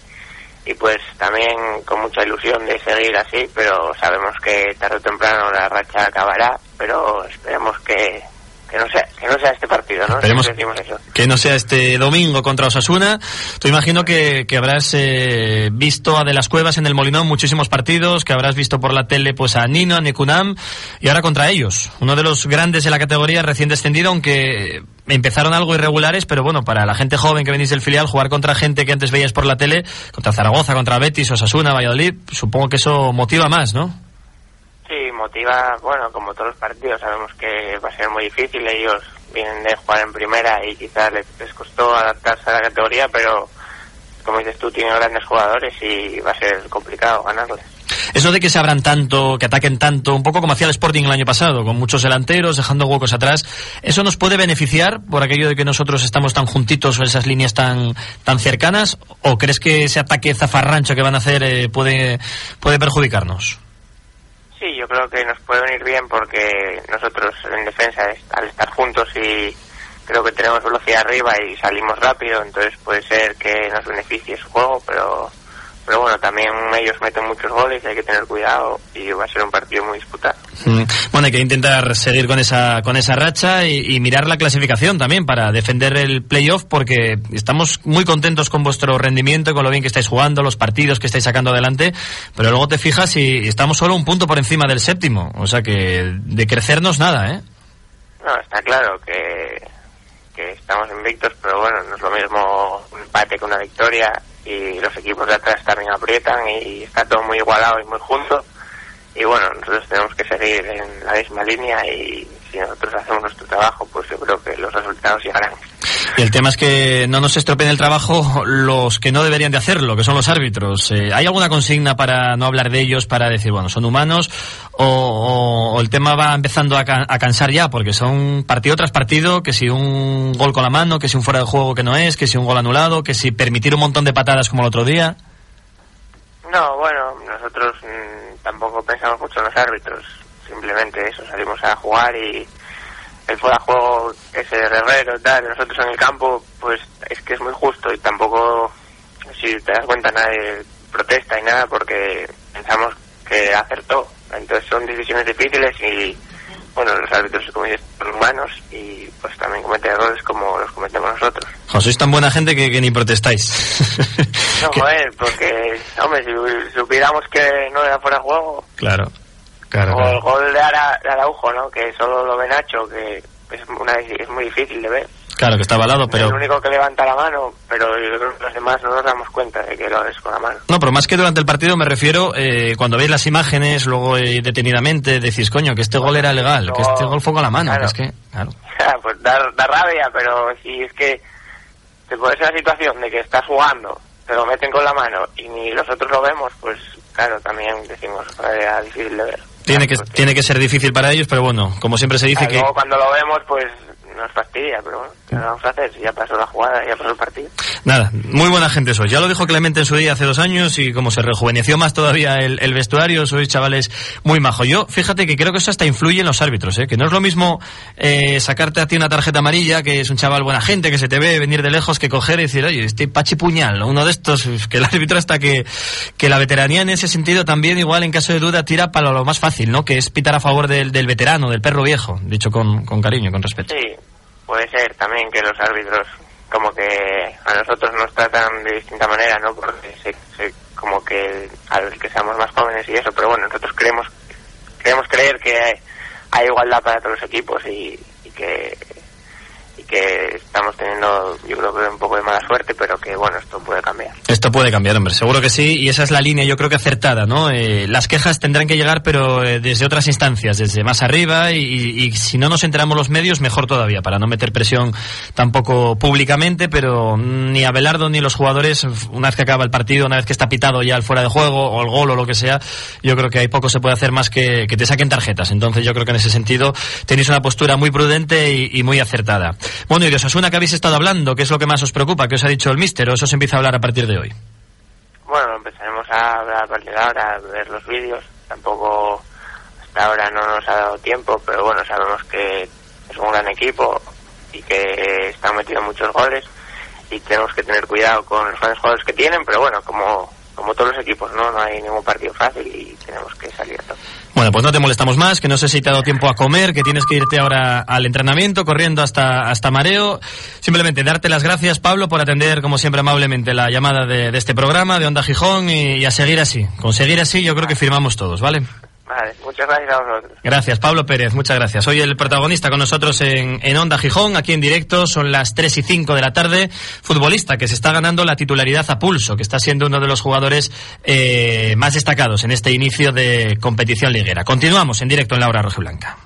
H: y pues también con mucha ilusión de seguir así, pero sabemos que tarde o temprano la racha acabará, pero esperemos que, que no sea que no sea este partido, ¿no?
B: Esperemos
H: eso.
B: que no sea este domingo contra Osasuna. Tú imagino que, que habrás eh, visto a De las Cuevas en el Molinón muchísimos partidos, que habrás visto por la tele pues a Nino, a Nekunam y ahora contra ellos. Uno de los grandes de la categoría recién descendido, aunque empezaron algo irregulares, pero bueno, para la gente joven que venís del filial, jugar contra gente que antes veías por la tele, contra Zaragoza, contra Betis, Osasuna, Valladolid, supongo que eso motiva más, ¿no?
H: Sí, motiva, bueno, como todos los partidos, sabemos que va a ser muy difícil, ellos vienen de jugar en primera y quizás les, les costó adaptarse a la categoría, pero como dices tú, tienen grandes jugadores y va a ser complicado ganarles.
B: Eso de que se abran tanto, que ataquen tanto, un poco como hacía el Sporting el año pasado, con muchos delanteros, dejando huecos atrás, ¿eso nos puede beneficiar por aquello de que nosotros estamos tan juntitos o esas líneas tan, tan cercanas? ¿O crees que ese ataque zafarrancho que van a hacer eh, puede, puede perjudicarnos?
H: Sí, yo creo que nos puede venir bien porque nosotros en defensa, al estar juntos y creo que tenemos velocidad arriba y salimos rápido, entonces puede ser que nos beneficie su juego, pero pero bueno, también ellos meten muchos goles y hay que tener cuidado y va a ser un partido muy disputado.
B: Mm, Bueno, hay que intentar seguir con esa, con esa racha y, y mirar la clasificación también para defender el playoff porque estamos muy contentos con vuestro rendimiento con lo bien que estáis jugando, los partidos que estáis sacando adelante, pero luego te fijas y estamos solo un punto por encima del séptimo, o sea que de crecernos nada, ¿eh?
H: No, está claro que, que estamos invictos, pero bueno, no es lo mismo un empate que una victoria y los equipos de atrás también aprietan y está todo muy igualado y muy junto. Y bueno, nosotros tenemos que seguir en la misma línea y si nosotros hacemos nuestro trabajo, pues yo creo que los resultados llegarán.
B: Y el tema es que no nos estropeen el trabajo los que no deberían de hacerlo, que son los árbitros. Eh, ¿Hay alguna consigna para no hablar de ellos, para decir, bueno, son humanos? ¿O, el tema va empezando a, ca- a cansar ya? Porque son partido tras partido, que si un gol con la mano, que si un fuera de juego que no es, que si un gol anulado, que si permitir un montón de patadas como el otro día.
H: No, bueno, nosotros mm, tampoco pensamos mucho en los árbitros, simplemente eso, salimos a jugar y el fuera de juego ese de Herrero y tal, nosotros en el campo, pues es que es muy justo y tampoco, si te das cuenta, nadie protesta y nada porque pensamos que acertó. Entonces son decisiones difíciles y, bueno, los árbitros, como dices, son humanos y pues también cometen errores como los cometemos nosotros.
B: Jo, sois tan buena gente que, que ni protestáis.
H: No, [laughs] joder, porque, hombre, si supiéramos que no era fuera de juego,
B: Claro, claro.
H: O el gol de, Ara, de Araujo, ¿no? Que solo lo ve Nacho, que es, una, es muy difícil de ver.
B: Claro, que está avalado, pero...
H: el único que levanta la mano, pero los demás no nos damos cuenta de que lo haces con la mano.
B: No, pero más que durante el partido me refiero, eh, cuando veis las imágenes, luego eh, detenidamente decís, coño, que este gol era legal, que este gol fue con la mano,
H: Claro.
B: que es que, claro. [laughs]
H: pues da, da rabia, pero si es que te pones en la situación de que estás jugando, te lo meten con la mano y ni nosotros lo vemos, pues claro, también decimos, era difícil de ver.
B: Tiene que, tiene que ser difícil para ellos, pero bueno, como siempre se dice
H: Claro,
B: que...
H: Luego cuando lo vemos, pues nos fastidia, pero bueno, ¿qué vamos a hacer? Si ya pasó la jugada, ya pasó el partido.
B: Nada, muy buena gente sois. Ya lo dijo Clemente en su día hace dos años y como se rejuveneció más todavía el, el vestuario, sois chavales muy majos. Yo, fíjate que creo que eso hasta influye en los árbitros, ¿eh? que no es lo mismo eh, sacarte a ti una tarjeta amarilla, que es un chaval buena gente, que se te ve venir de lejos, que coger y decir, oye, este Pachi Puñal, uno de estos, que el árbitro hasta que, que la veteranía en ese sentido también igual en caso de duda tira para lo más fácil, ¿no? Que es pitar a favor del, del veterano, del perro viejo, dicho con, con cariño, con respeto.
H: Sí, puede ser también que los árbitros como que a nosotros nos tratan de distinta manera, ¿no? Porque se, se- como que al que seamos más jóvenes y eso, pero bueno, nosotros creemos queremos creer que hay, hay igualdad para todos los equipos y, que que estamos teniendo yo creo que un poco de mala suerte, pero que bueno, esto puede cambiar.
B: Esto puede cambiar, hombre, seguro que sí, y esa es la línea, yo creo que acertada, ¿no? Eh, las quejas tendrán que llegar, pero eh, desde otras instancias, desde más arriba, y, y- si no nos enteramos los medios, mejor todavía, para no meter presión tampoco públicamente, pero ni a Belardo ni los jugadores, una vez que acaba el partido, una vez que está pitado ya el fuera de juego, o el gol o lo que sea, yo creo que hay poco se puede hacer más que que te saquen tarjetas. Entonces yo creo que en ese sentido tenéis una postura muy prudente y, y muy acertada. Bueno, y de Osasuna que habéis estado hablando, ¿qué es lo que más os preocupa? ¿Qué os ha dicho el míster? ¿O eso se empieza a hablar a partir de hoy?
H: Bueno, empezaremos a hablar a partir de ahora, a ver los vídeos. Tampoco hasta ahora no nos ha dado tiempo, pero bueno, sabemos que es un gran equipo y que están metiendo muchos goles y tenemos que tener cuidado con los grandes jugadores que tienen, pero bueno, como, como todos los equipos, ¿no? No hay ningún partido fácil y tenemos que salir a todo.
B: Bueno, pues no te molestamos más, que no sé si te ha dado tiempo a comer, que tienes que irte ahora al entrenamiento, corriendo hasta, hasta Mareo. Simplemente darte las gracias, Pablo, por atender, como siempre, amablemente la llamada de, este programa, de Onda Gijón, y, y a seguir así. Con seguir así, yo creo que firmamos todos, ¿vale?
H: Vale, muchas gracias a vosotros.
B: Gracias, Pablo Pérez, muchas gracias. Hoy el protagonista con nosotros en, en Onda Gijón, aquí en directo, son las 3 y 5 de la tarde. Futbolista que se está ganando la titularidad a pulso, que está siendo uno de los jugadores eh, más destacados en este inicio de competición liguera. Continuamos en directo en la hora rojiblanca.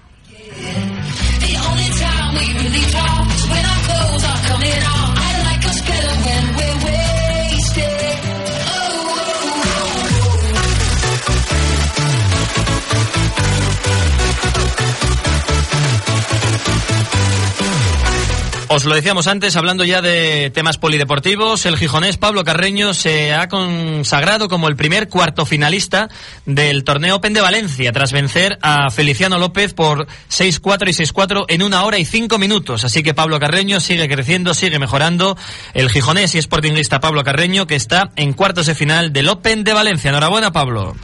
B: Os lo decíamos antes, hablando ya de temas polideportivos, el gijonés Pablo Carreño se ha consagrado como el primer cuarto finalista del torneo Open de Valencia, tras vencer a Feliciano López por 6-4 y 6-4 en una hora y cinco minutos. Así que Pablo Carreño sigue creciendo, sigue mejorando. El gijonés y sportinguista Pablo Carreño, que está en cuartos de final del Open de Valencia. Enhorabuena, Pablo.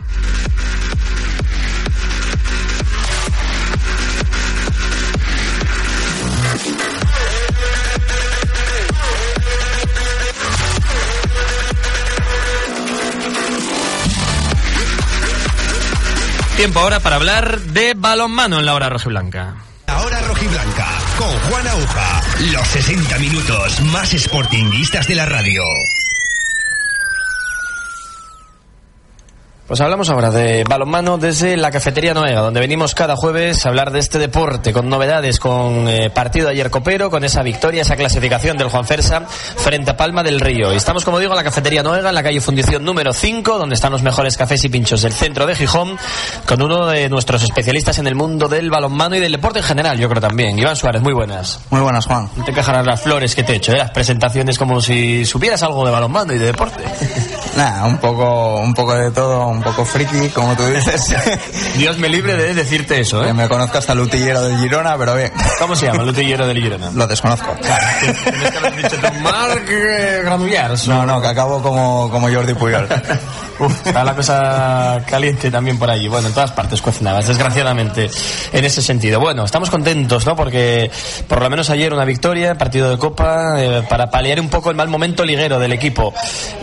B: Tiempo ahora para hablar de balonmano en la hora rojiblanca.
A: La hora rojiblanca con Juan Aguja. Los 60 minutos más sportinguistas de la radio.
B: Pues hablamos ahora de balonmano desde la cafetería Noega, donde venimos cada jueves a hablar de este deporte, con novedades, con eh, partido de ayer copero, con esa victoria, esa clasificación del Juan Fersa frente a Palma del Río. Y estamos, como digo, en la cafetería Noega, en la calle Fundición número 5, donde están los mejores cafés y pinchos del centro de Gijón, con uno de nuestros especialistas en el mundo del balonmano y del deporte en general, yo creo también. Iván Suárez, muy buenas.
I: Muy buenas, Juan.
B: No te quejarás las flores que te he hecho, ¿eh? las presentaciones como si supieras algo de balonmano y de deporte. [laughs]
I: Nada, un poco, un poco de todo, un poco friki, como tú dices. [laughs]
B: Dios me libre de decirte eso, ¿eh?
I: Que me conozco hasta el utillero del Girona, pero bien.
B: ¿Cómo se llama el utillero del Girona?
I: Lo desconozco.
B: Tienes que haber dicho Marc eh, Granullars.
I: No, no, que acabo como, como Jordi Puyol. [laughs]
B: Uf, está la cosa caliente también por allí. Bueno, en todas partes cocinadas, desgraciadamente, en ese sentido. Bueno, estamos contentos, ¿no? Porque por lo menos ayer una victoria, partido de Copa, eh, para paliar un poco el mal momento liguero del equipo.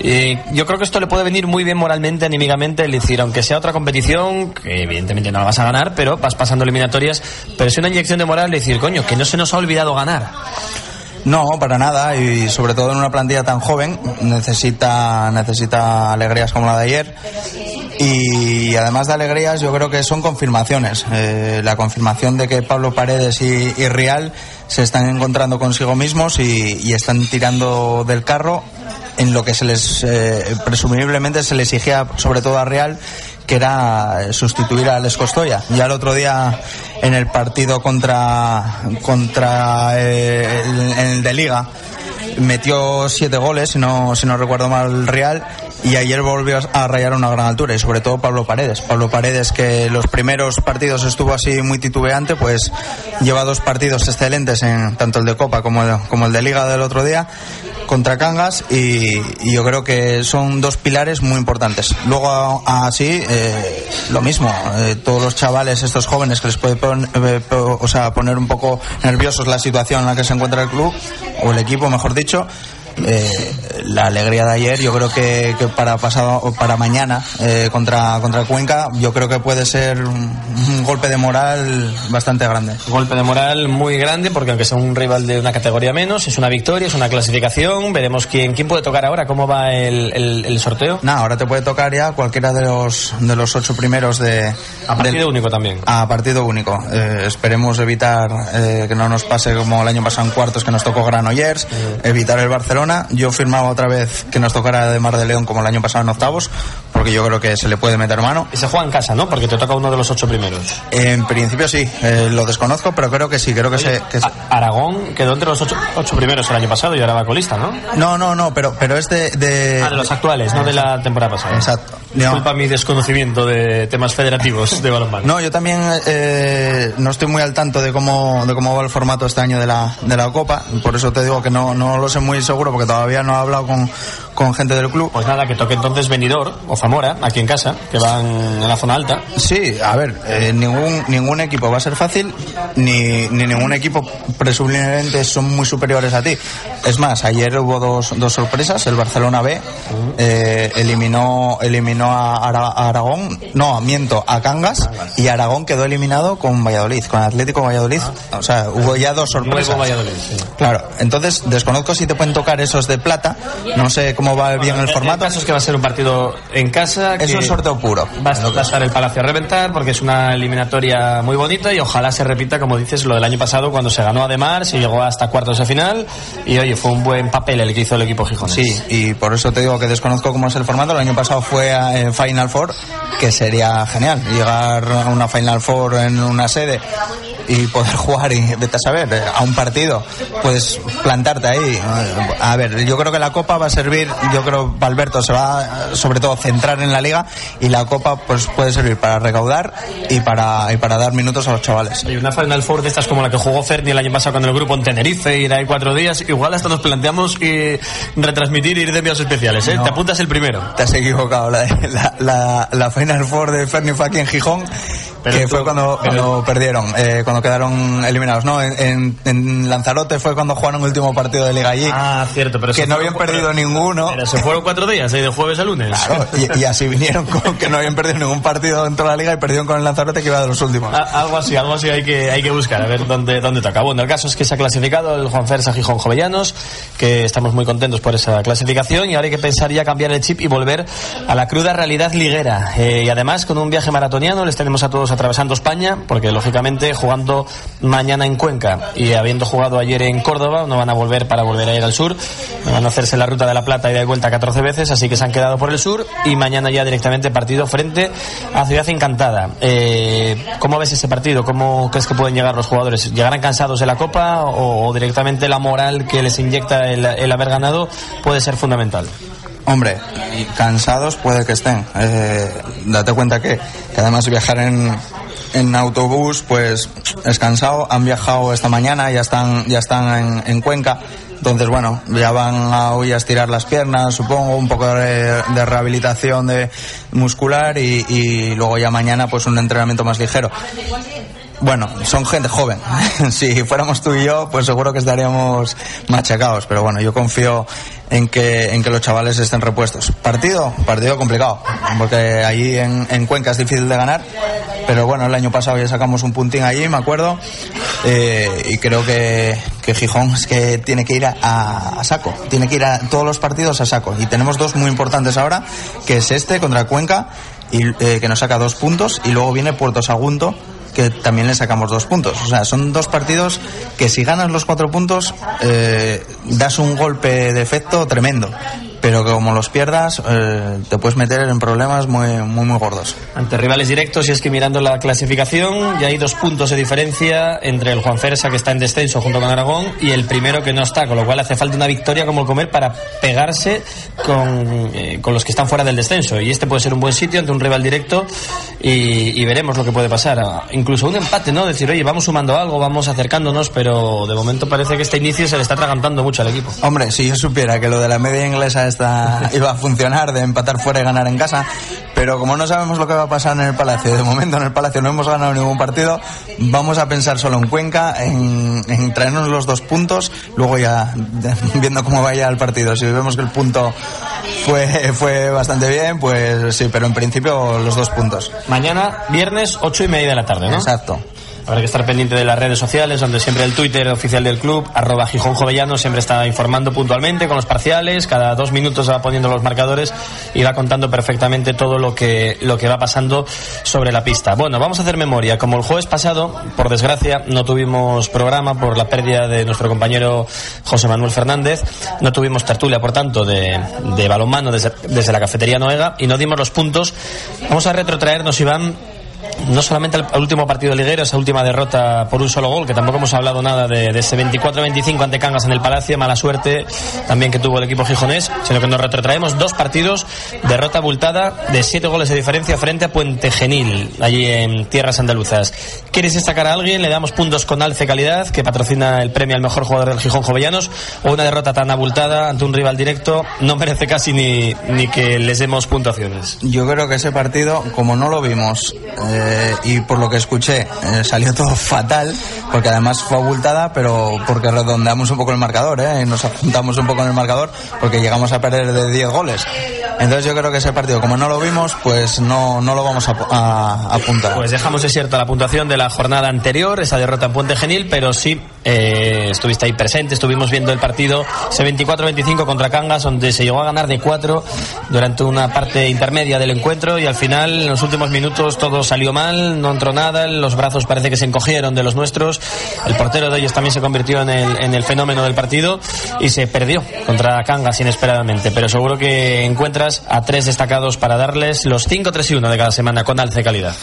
B: Eh, yo creo que esto le puede venir muy bien moralmente, anímicamente, es decir, aunque sea otra competición, que evidentemente no la vas a ganar, pero vas pasando eliminatorias, pero es una inyección de moral decir, coño, que no se nos ha olvidado ganar.
I: No, para nada, y sobre todo en una plantilla tan joven necesita, necesita alegrías como la de ayer. Y además de alegrías, yo creo que son confirmaciones. Eh, la confirmación de que Pablo Paredes y, y Real se están encontrando consigo mismos y, y están tirando del carro en lo que se les eh, presumiblemente se le exigía sobre todo a Real que era eh, sustituir a Les Costoya. Ya el otro día en el partido contra contra eh, el, el de Liga metió siete goles, si no, si no recuerdo mal, Real, y ayer volvió a rayar a una gran altura, y sobre todo Pablo Paredes. Pablo Paredes, que los primeros partidos estuvo así muy titubeante, pues lleva dos partidos excelentes, en tanto el de Copa como el, como el de Liga del otro día, contra Cangas, y, yo creo que son dos pilares muy importantes. Luego, así, eh, lo mismo, eh, todos los chavales, estos jóvenes, que les puede eh, poner un poco nerviosos la situación en la que se encuentra el club, o el equipo, mejor dicho, eh, la alegría de ayer yo creo que, que para pasado para mañana eh, contra contra Cuenca yo creo que puede ser un, un golpe de moral bastante grande
B: Golpe de moral muy grande porque aunque sea un rival de una categoría menos, es una victoria, es una clasificación. Veremos quién, quién puede tocar ahora, cómo va el, el- el sorteo.
I: Nada, ahora te puede tocar ya cualquiera de los de los ocho primeros de
B: A partido
I: del-
B: único también.
I: a partido único. Eh, esperemos evitar eh, que no nos pase como el año pasado en cuartos que nos tocó Granollers, evitar el Barcelona. Yo firmaba otra vez que nos tocara de Mar de León como el año pasado en octavos, porque yo creo que se le puede meter mano.
B: Y se juega en casa, ¿no? Porque te toca uno de los ocho primeros.
I: En principio sí, eh, lo desconozco, pero creo que sí, creo que se... que se-
B: A- Aragón quedó entre los ocho, ocho primeros el año pasado y ahora va colista, ¿no?
I: No, no, no, pero, pero es de... de-
B: Ah, de los actuales, no de la temporada pasada.
I: Exacto.
B: Disculpa mi desconocimiento de temas federativos de balonmano.
I: No, yo también eh, no estoy muy al tanto de cómo, de cómo va el formato este año de la, de la Copa, por eso te digo que no, no lo sé muy seguro porque todavía no he hablado con, con gente del club.
B: Pues nada, que toque entonces Benidorm o Zamora, aquí en casa, que van en la zona alta.
I: Sí, a ver, eh, ningún, ningún equipo va a ser fácil, ni, ni ningún equipo presumiblemente son muy superiores a ti. Es más, ayer hubo dos, dos sorpresas, el Barcelona B eh, eliminó, eliminó a, Ara- a Aragón, no, miento, a Cangas, y Aragón quedó eliminado con Valladolid, con Atlético Valladolid. O sea, hubo ya dos sorpresas.
B: Sí.
I: Claro, entonces desconozco si te pueden tocar esos de plata, no sé cómo va bien el formato.
B: El caso es que va a ser un partido en casa.
I: Es un sorteo puro.
B: Va a va a estar el Palacio a reventar porque es una eliminatoria muy bonita y ojalá se repita, como dices, lo del año pasado cuando se ganó Ademar, se llegó hasta cuartos de final y oye, fue un buen papel el que hizo el equipo Gijones.
I: Sí, y por eso te digo que desconozco cómo es el formato. El año pasado fue a- en Final Four, que sería genial llegar a una Final Four en una sede y poder [laughs] jugar y vete a saber eh, a un partido puedes plantarte ahí a ver yo creo que la copa va a servir yo creo Alberto se va eh, sobre todo a centrar en la liga y la copa pues puede servir para recaudar y para y para dar minutos a los chavales
B: Y una Final Four de estas como la que jugó Ferni el año pasado con el grupo en Tenerife, ir ahí cuatro días, igual hasta nos planteamos y retransmitir y ir de envíos especiales, ¿eh?
I: No.
B: Te apuntas el primero.
I: Te has equivocado. La, la, la, la Final Four de Fernie fue aquí en Gijón,
B: Pero
I: que
B: tú-
I: fue cuando,
B: pero-
I: cuando perdieron, eh, cuando quedaron eliminados. No, en, Lanzarote fue cuando jugaron el último partido de Liga allí.
B: Ah, cierto, pero
I: que no habían perdido ninguno.
B: Pero se fueron cuatro días, ¿eh? de jueves a lunes.
I: Claro, y, y así vinieron con que no habían perdido ningún partido dentro de la liga y perdieron con el Lanzarote que iba de los últimos.
B: A- algo así, algo así hay que, hay que buscar, a ver dónde, dónde toca. Bueno, el caso es que se ha clasificado el Juan Fersa Gijón Jovellanos, que estamos muy contentos por esa clasificación y ahora hay que pensar ya cambiar el chip y volver a la cruda realidad liguera. Eh, y además con un viaje maratoniano les tenemos a todos atravesando España, porque lógicamente mañana en Cuenca y habiendo jugado ayer en Córdoba, no van a volver para volver a ir al sur, van a hacerse la ruta de la Plata y de vuelta 14 veces, así que se han quedado por el sur y mañana ya directamente partido frente a Ciudad Encantada. Eh, ¿Cómo ves ese partido? ¿Cómo crees que pueden llegar los jugadores? ¿Llegarán cansados de la Copa o, directamente la moral que les inyecta el, haber ganado puede ser fundamental?
I: Hombre, cansados puede que estén. Eh, date cuenta que, que además viajar en, en autobús, pues es cansado. Han viajado esta mañana, ya están, ya están en, en Cuenca. Entonces, bueno, ya van a hoy a estirar las piernas, supongo, un poco de, de rehabilitación de muscular y, y luego ya mañana pues un entrenamiento más ligero. Bueno, son gente joven. [laughs] si fuéramos tú y yo, pues seguro que estaríamos machacados. Pero bueno, yo confío en que, en que los chavales estén repuestos. Partido, partido complicado. Porque allí en, en Cuenca es difícil de ganar. Pero bueno, el año pasado ya sacamos un puntín allí, me acuerdo. Eh, y creo que, que Gijón es que tiene que ir a, a- a saco, tiene que ir a todos los partidos a saco. Y tenemos dos muy importantes ahora, que es este contra Cuenca, y, eh, que nos saca dos puntos, y luego viene Puerto Sagunto, que también le sacamos dos puntos. O sea, son dos partidos que si ganas los cuatro puntos, eh, das un golpe de efecto tremendo. Pero que como los pierdas, eh, te puedes meter en problemas muy, muy, muy gordos.
B: Ante rivales directos, y es que mirando la clasificación, ya hay dos puntos de diferencia entre el Juan Fersa, que está en descenso junto con Aragón, y el primero que no está, con lo cual hace falta una victoria como el comer para pegarse con, eh, con los que están fuera del descenso. Y este puede ser un buen sitio ante un rival directo, y, y veremos lo que puede pasar. Incluso un empate, ¿no? Decir, oye, vamos sumando algo, vamos acercándonos, pero de momento parece que este inicio se le está atragantando mucho al equipo.
I: Hombre, si yo supiera que lo de la media inglesa esta [laughs] iba a funcionar, de empatar fuera y ganar en casa, pero como no sabemos lo que va a pasar en el Palacio, de momento en el Palacio no hemos ganado ningún partido, vamos a pensar solo en Cuenca, en, en traernos los dos puntos, luego ya [laughs] viendo cómo vaya el partido. Si vemos que el punto fue, fue bastante bien, pues sí, pero en principio los dos puntos.
B: Mañana, viernes, ocho y media de la tarde, ¿no?
I: Exacto.
B: Habrá que estar pendiente de las redes sociales, donde siempre el Twitter oficial del club, arroba Gijón Jovellano, siempre está informando puntualmente con los parciales, cada dos minutos va poniendo los marcadores y va contando perfectamente todo lo que, lo que va pasando sobre la pista. Bueno, vamos a hacer memoria. Como el jueves pasado, por desgracia, no tuvimos programa por la pérdida de nuestro compañero José Manuel Fernández, no tuvimos tertulia, por tanto, de, de balonmano desde, desde la cafetería Noega y no dimos los puntos. Vamos a retrotraernos, Iván, no solamente al, último partido liguero, esa última derrota por un solo gol, que tampoco hemos hablado nada de, de ese 24-25 ante Cangas en el Palacio, mala suerte también que tuvo el equipo gijonés, sino que nos retrotraemos dos partidos, derrota abultada de siete goles de diferencia frente a Puente Genil, allí en tierras andaluzas. ¿Quieres destacar a alguien? Le damos puntos con Alce Calidad, que patrocina el premio al mejor jugador del Gijón Jovellanos, o una derrota tan abultada ante un rival directo, no merece casi ni, ni que les demos puntuaciones.
I: Yo creo que ese partido, como no lo vimos eh, y por lo que escuché, eh, salió todo [laughs] fatal, porque además fue abultada, pero porque redondeamos un poco el marcador, ¿eh? y nos apuntamos un poco en el marcador, porque llegamos a perder de 10 goles. Entonces yo creo que ese partido, como no lo vimos, pues no, no lo vamos a, a- a apuntar.
B: Pues dejamos desierta la puntuación de la jornada anterior, esa derrota en Puente Genil, pero sí eh, estuviste ahí presente, estuvimos viendo el partido ese 24-25 contra Cangas, donde se llegó a ganar de 4 durante una parte intermedia del encuentro y al final, en los últimos minutos, todo salió mal, no entró nada, los brazos parece que se encogieron de los nuestros, el portero de ellos también se convirtió en el, en el fenómeno del partido y se perdió contra Cangas inesperadamente, pero seguro que encuentras a tres destacados para darles los 5-3-1 de cada semana con alce calidad.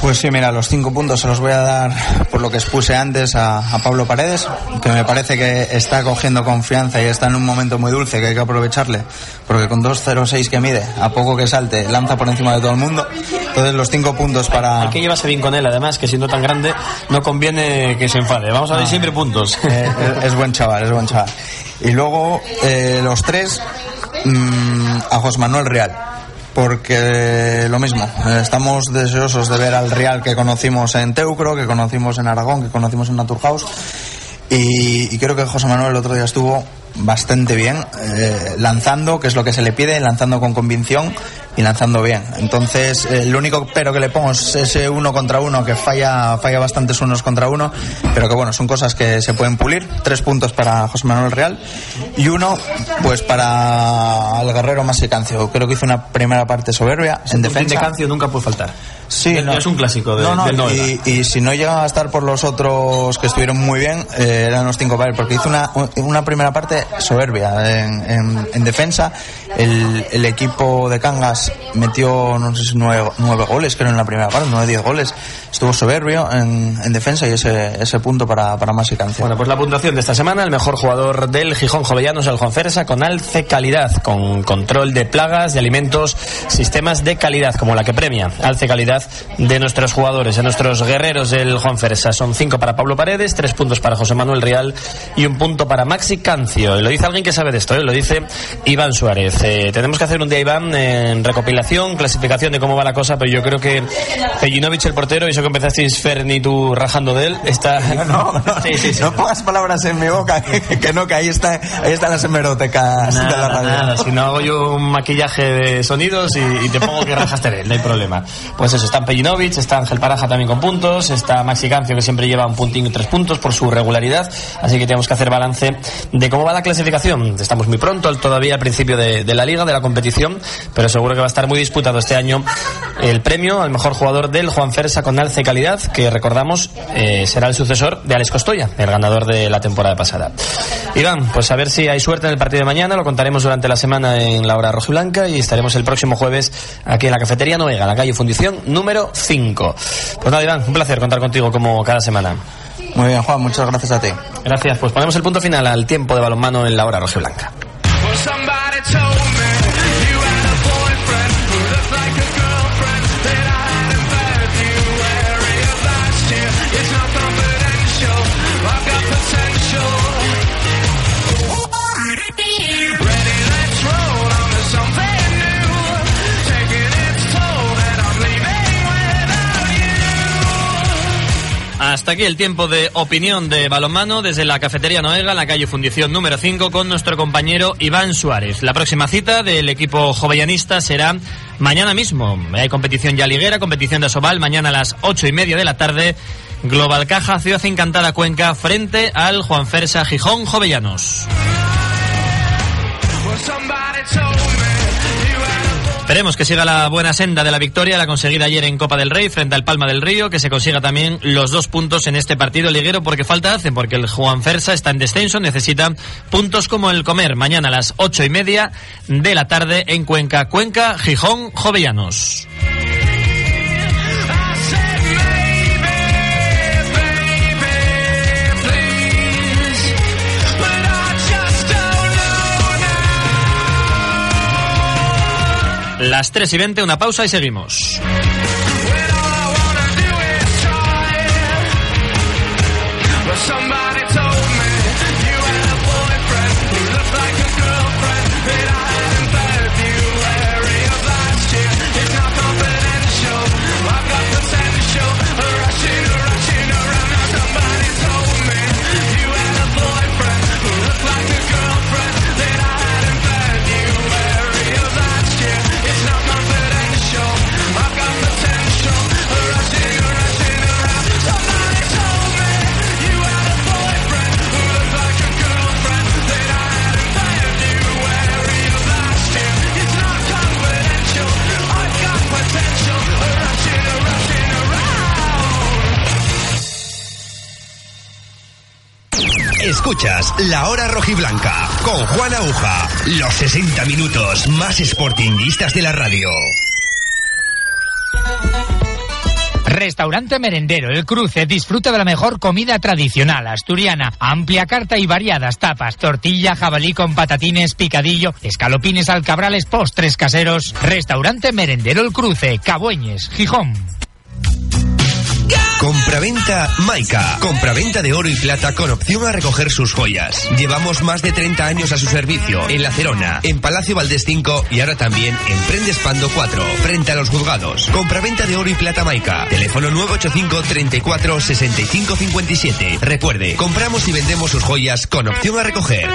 I: Pues sí, mira, los cinco puntos se los voy a dar por lo que expuse antes a, a Pablo Paredes, que me parece que está cogiendo confianza y está en un momento muy dulce que hay que aprovecharle, porque con 2.06 que mide, a poco que salte, lanza por encima de todo el mundo. Entonces los cinco puntos para...
B: Hay que llevarse bien con él, además, que siendo tan grande, no conviene que se enfade. Vamos a ver
I: Ah.
B: siempre puntos.
I: Eh, es, es buen chaval, es buen chaval. Y luego eh, los tres mm, a José Manuel Real. Porque lo mismo, estamos deseosos de ver al Real que conocimos en Teucro, que conocimos en Aragón, que conocimos en Naturhaus. Y, y creo que José Manuel el otro día estuvo bastante bien, eh, lanzando, que es lo que se le pide, lanzando con convicción y lanzando bien. Entonces, eh, el único pero que le pongo es ese uno contra uno, que falla, falla bastantes unos contra uno, pero que bueno, son cosas que se pueden pulir. Tres puntos para José Manuel Real y uno, pues para el guerrero Masicancio. Creo que hizo una primera parte soberbia en defensa.
B: de Cancio nunca puede faltar.
I: Sí,
B: no, es un clásico de,
I: no, no,
B: Noeda.
I: y, y si no llega a estar por los otros que estuvieron muy bien, eh, eran los cinco para él, porque hizo una, una primera parte soberbia en, en- en defensa. El, el equipo de Cangas metió, no sé si nueve, nueve goles, creo, en la primera parte, nueve, diez goles. Estuvo soberbio en, en defensa y ese, ese punto para, para más y canción.
B: Bueno, pues la puntuación de esta semana, el mejor jugador del Gijón Jovellanos, el Juan Fersa, con alce calidad, con control de plagas, de alimentos, sistemas de calidad, como la que premia, alce calidad de nuestros jugadores, de nuestros guerreros del Juan Fersa. Son cinco para Pablo Paredes, tres puntos para José Manuel Real y un punto para Maxi Cancio. Y lo dice alguien que sabe de esto, ¿eh? lo dice Iván Suárez. Eh, tenemos que hacer un día, Iván, en recopilación, clasificación de cómo va la cosa, pero yo creo que Pejinovic, el portero, y eso que empezasteis Fern y tú rajando de él, está... [laughs]
I: No, no, [laughs]
B: Sí, sí, sí.
I: no pongas palabras en mi boca, [laughs] que, que no, que ahí, está, ahí están las hemerotecas de la
B: Nada,
I: radio.
B: nada, si no hago yo un maquillaje de sonidos y, y te pongo que rajaste de él, no hay problema. Pues eso, está Pejinovic, está Ángel Paraja también con puntos, está Maxi Cancio que siempre lleva un puntín y tres puntos por su regularidad, así que tenemos que hacer balance de cómo va la clasificación. Estamos muy pronto, todavía al principio de, de la liga, de la competición, pero seguro que va a estar muy disputado este año el premio al mejor jugador del Juan Fersa con alce calidad, que recordamos eh, será el sucesor de Alex Costoya, el ganador de la temporada pasada. Iván, pues a ver si hay suerte en el partido de mañana, lo contaremos durante la semana en la hora rojiblanca y estaremos el próximo jueves aquí en la cafetería Noega, en la calle Fundición número 5. Pues nada, Iván, un placer contar contigo como cada semana.
I: Muy bien, Juan, muchas gracias a ti.
B: Gracias, pues ponemos el punto final al tiempo de balonmano en la hora rojiblanca.
D: Hasta aquí el tiempo de opinión de balonmano desde la cafetería Noega, en la calle Fundición número 5, con nuestro compañero Iván Suárez. La próxima cita del equipo jovellanista será mañana mismo. Hay competición ya liguera, competición de Asobal, mañana a las ocho y media de la tarde. Global Caja, Ciudad Encantada Cuenca, frente al Juan Fersa Gijón Jovellanos. Esperemos que siga la buena senda de la victoria, la conseguida ayer en Copa del Rey frente al Palma del Río, que se consiga también los dos puntos en este partido liguero, porque falta hace, porque el Juan Fersa está en descenso, necesita puntos como el comer mañana a las ocho y media de la tarde en Cuenca, Cuenca, Gijón, Jovellanos. Las 3 y 20, una pausa y seguimos.
A: Escuchas La Hora Rojiblanca con Juan Aguja. Los 60 minutos más sportinguistas de la radio.
C: Restaurante Merendero El Cruce disfruta de la mejor comida tradicional asturiana. Amplia carta y variadas tapas, tortilla, jabalí con patatines, picadillo, escalopines alcabrales, postres caseros. Restaurante Merendero El Cruce, Cabueñes, Gijón.
A: Compraventa Maica. Compraventa de oro y plata con opción a recoger sus joyas. Llevamos más de 30 años a su servicio en La Cerona, en Palacio Valdés 5 y ahora también en Prendes Pando 4, frente a los juzgados. Compraventa de oro y plata Maica. Teléfono 985 34 65 57. Recuerde, compramos y vendemos sus joyas con opción a recoger.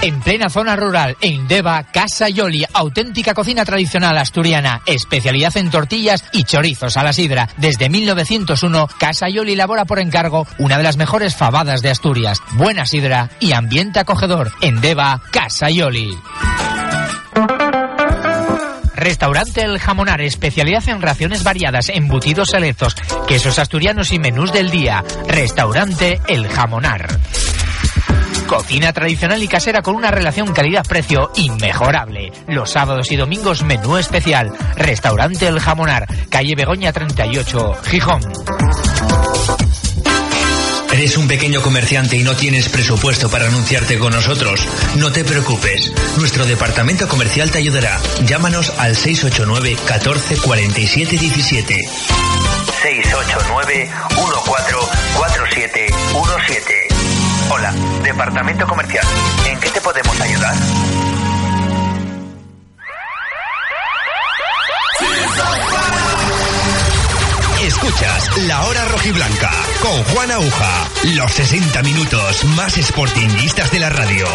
C: En plena zona rural, en Deva, Casa Yoli, auténtica cocina tradicional asturiana, especialidad en tortillas y chorizos a la sidra. Desde 1901, Casa Yoli elabora por encargo una de las mejores fabadas de Asturias. Buena sidra y ambiente acogedor. En Deva, Casa Yoli. Restaurante El Jamonar, especialidad en raciones variadas, embutidos selectos, quesos asturianos y menús del día. Restaurante El Jamonar. Cocina tradicional y casera con una relación calidad-precio inmejorable. Los sábados y domingos menú especial. Restaurante El Jamonar, calle Begoña 38, Gijón.
J: ¿Eres un pequeño comerciante y no tienes presupuesto para anunciarte con nosotros? No te preocupes. Nuestro departamento comercial te ayudará. Llámanos al 689 14 47 17. 689 14 47 17.
K: Hola, departamento comercial. ¿En qué te podemos ayudar?
A: Escuchas La Hora Rojiblanca con Juan Aguja. Los 60 minutos más sportinguistas de la radio.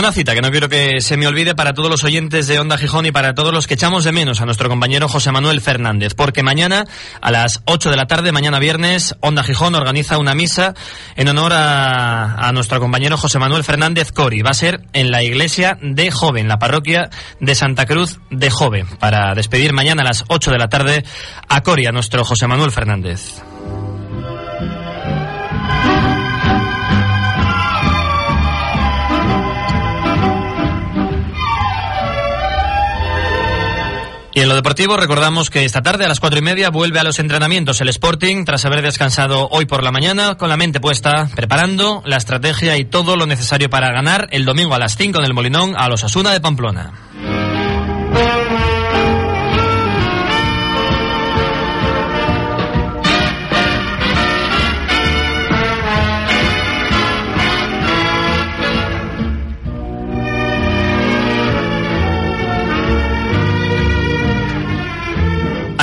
B: Una cita que no quiero que se me olvide para todos los oyentes de Onda Gijón y para todos los que echamos de menos a nuestro compañero José Manuel Fernández, porque mañana a las 8 de la tarde, mañana viernes, Onda Gijón organiza una misa en honor a, nuestro compañero José Manuel Fernández Cori. Va a ser en la iglesia de Joven, la parroquia de Santa Cruz de Joven, para despedir mañana a las 8 de la tarde a Cori, a nuestro José Manuel Fernández. Y en lo deportivo recordamos que esta tarde a las cuatro y media vuelve a los entrenamientos el Sporting tras haber descansado hoy por la mañana con la mente puesta preparando la estrategia y todo lo necesario para ganar el domingo a las 5 en el Molinón a los Asuna de Pamplona.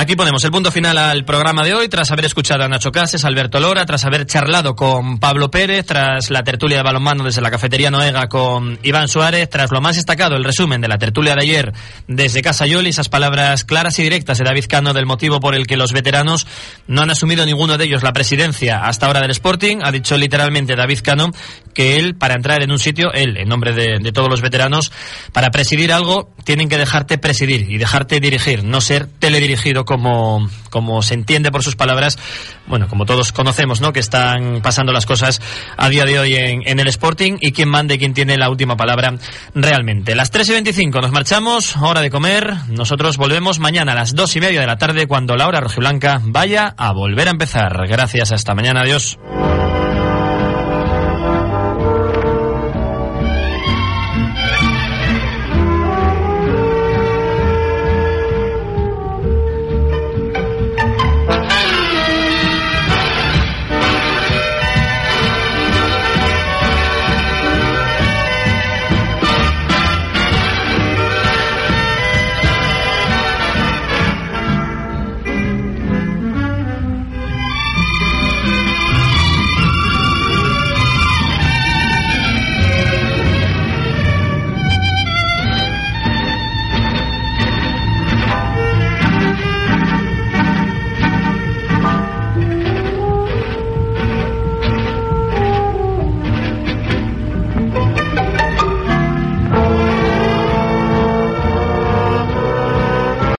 B: Aquí ponemos el punto final al programa de hoy, tras haber escuchado a Nacho Cases, Alberto Lora, tras haber charlado con Pablo Pérez, tras la tertulia de balonmano desde la cafetería Noega con Iván Suárez, tras lo más destacado, el resumen de la tertulia de ayer desde Casa Yoli, esas palabras claras y directas de David Cano del motivo por el que los veteranos no han asumido ninguno de ellos la presidencia hasta ahora del Sporting. Ha dicho literalmente David Cano que él, para entrar en un sitio, él, en nombre de, de todos los veteranos, para presidir algo, tienen que dejarte presidir y dejarte dirigir, no ser teledirigido como, como se entiende por sus palabras, bueno, como todos conocemos, ¿no? Que están pasando las cosas a día de hoy en, el Sporting y quién manda y quién tiene la última palabra realmente. Las 3 y 25 nos marchamos, hora de comer. Nosotros volvemos mañana a las 2 y media de la tarde cuando la hora rojiblanca vaya a volver a empezar. Gracias, hasta mañana, adiós.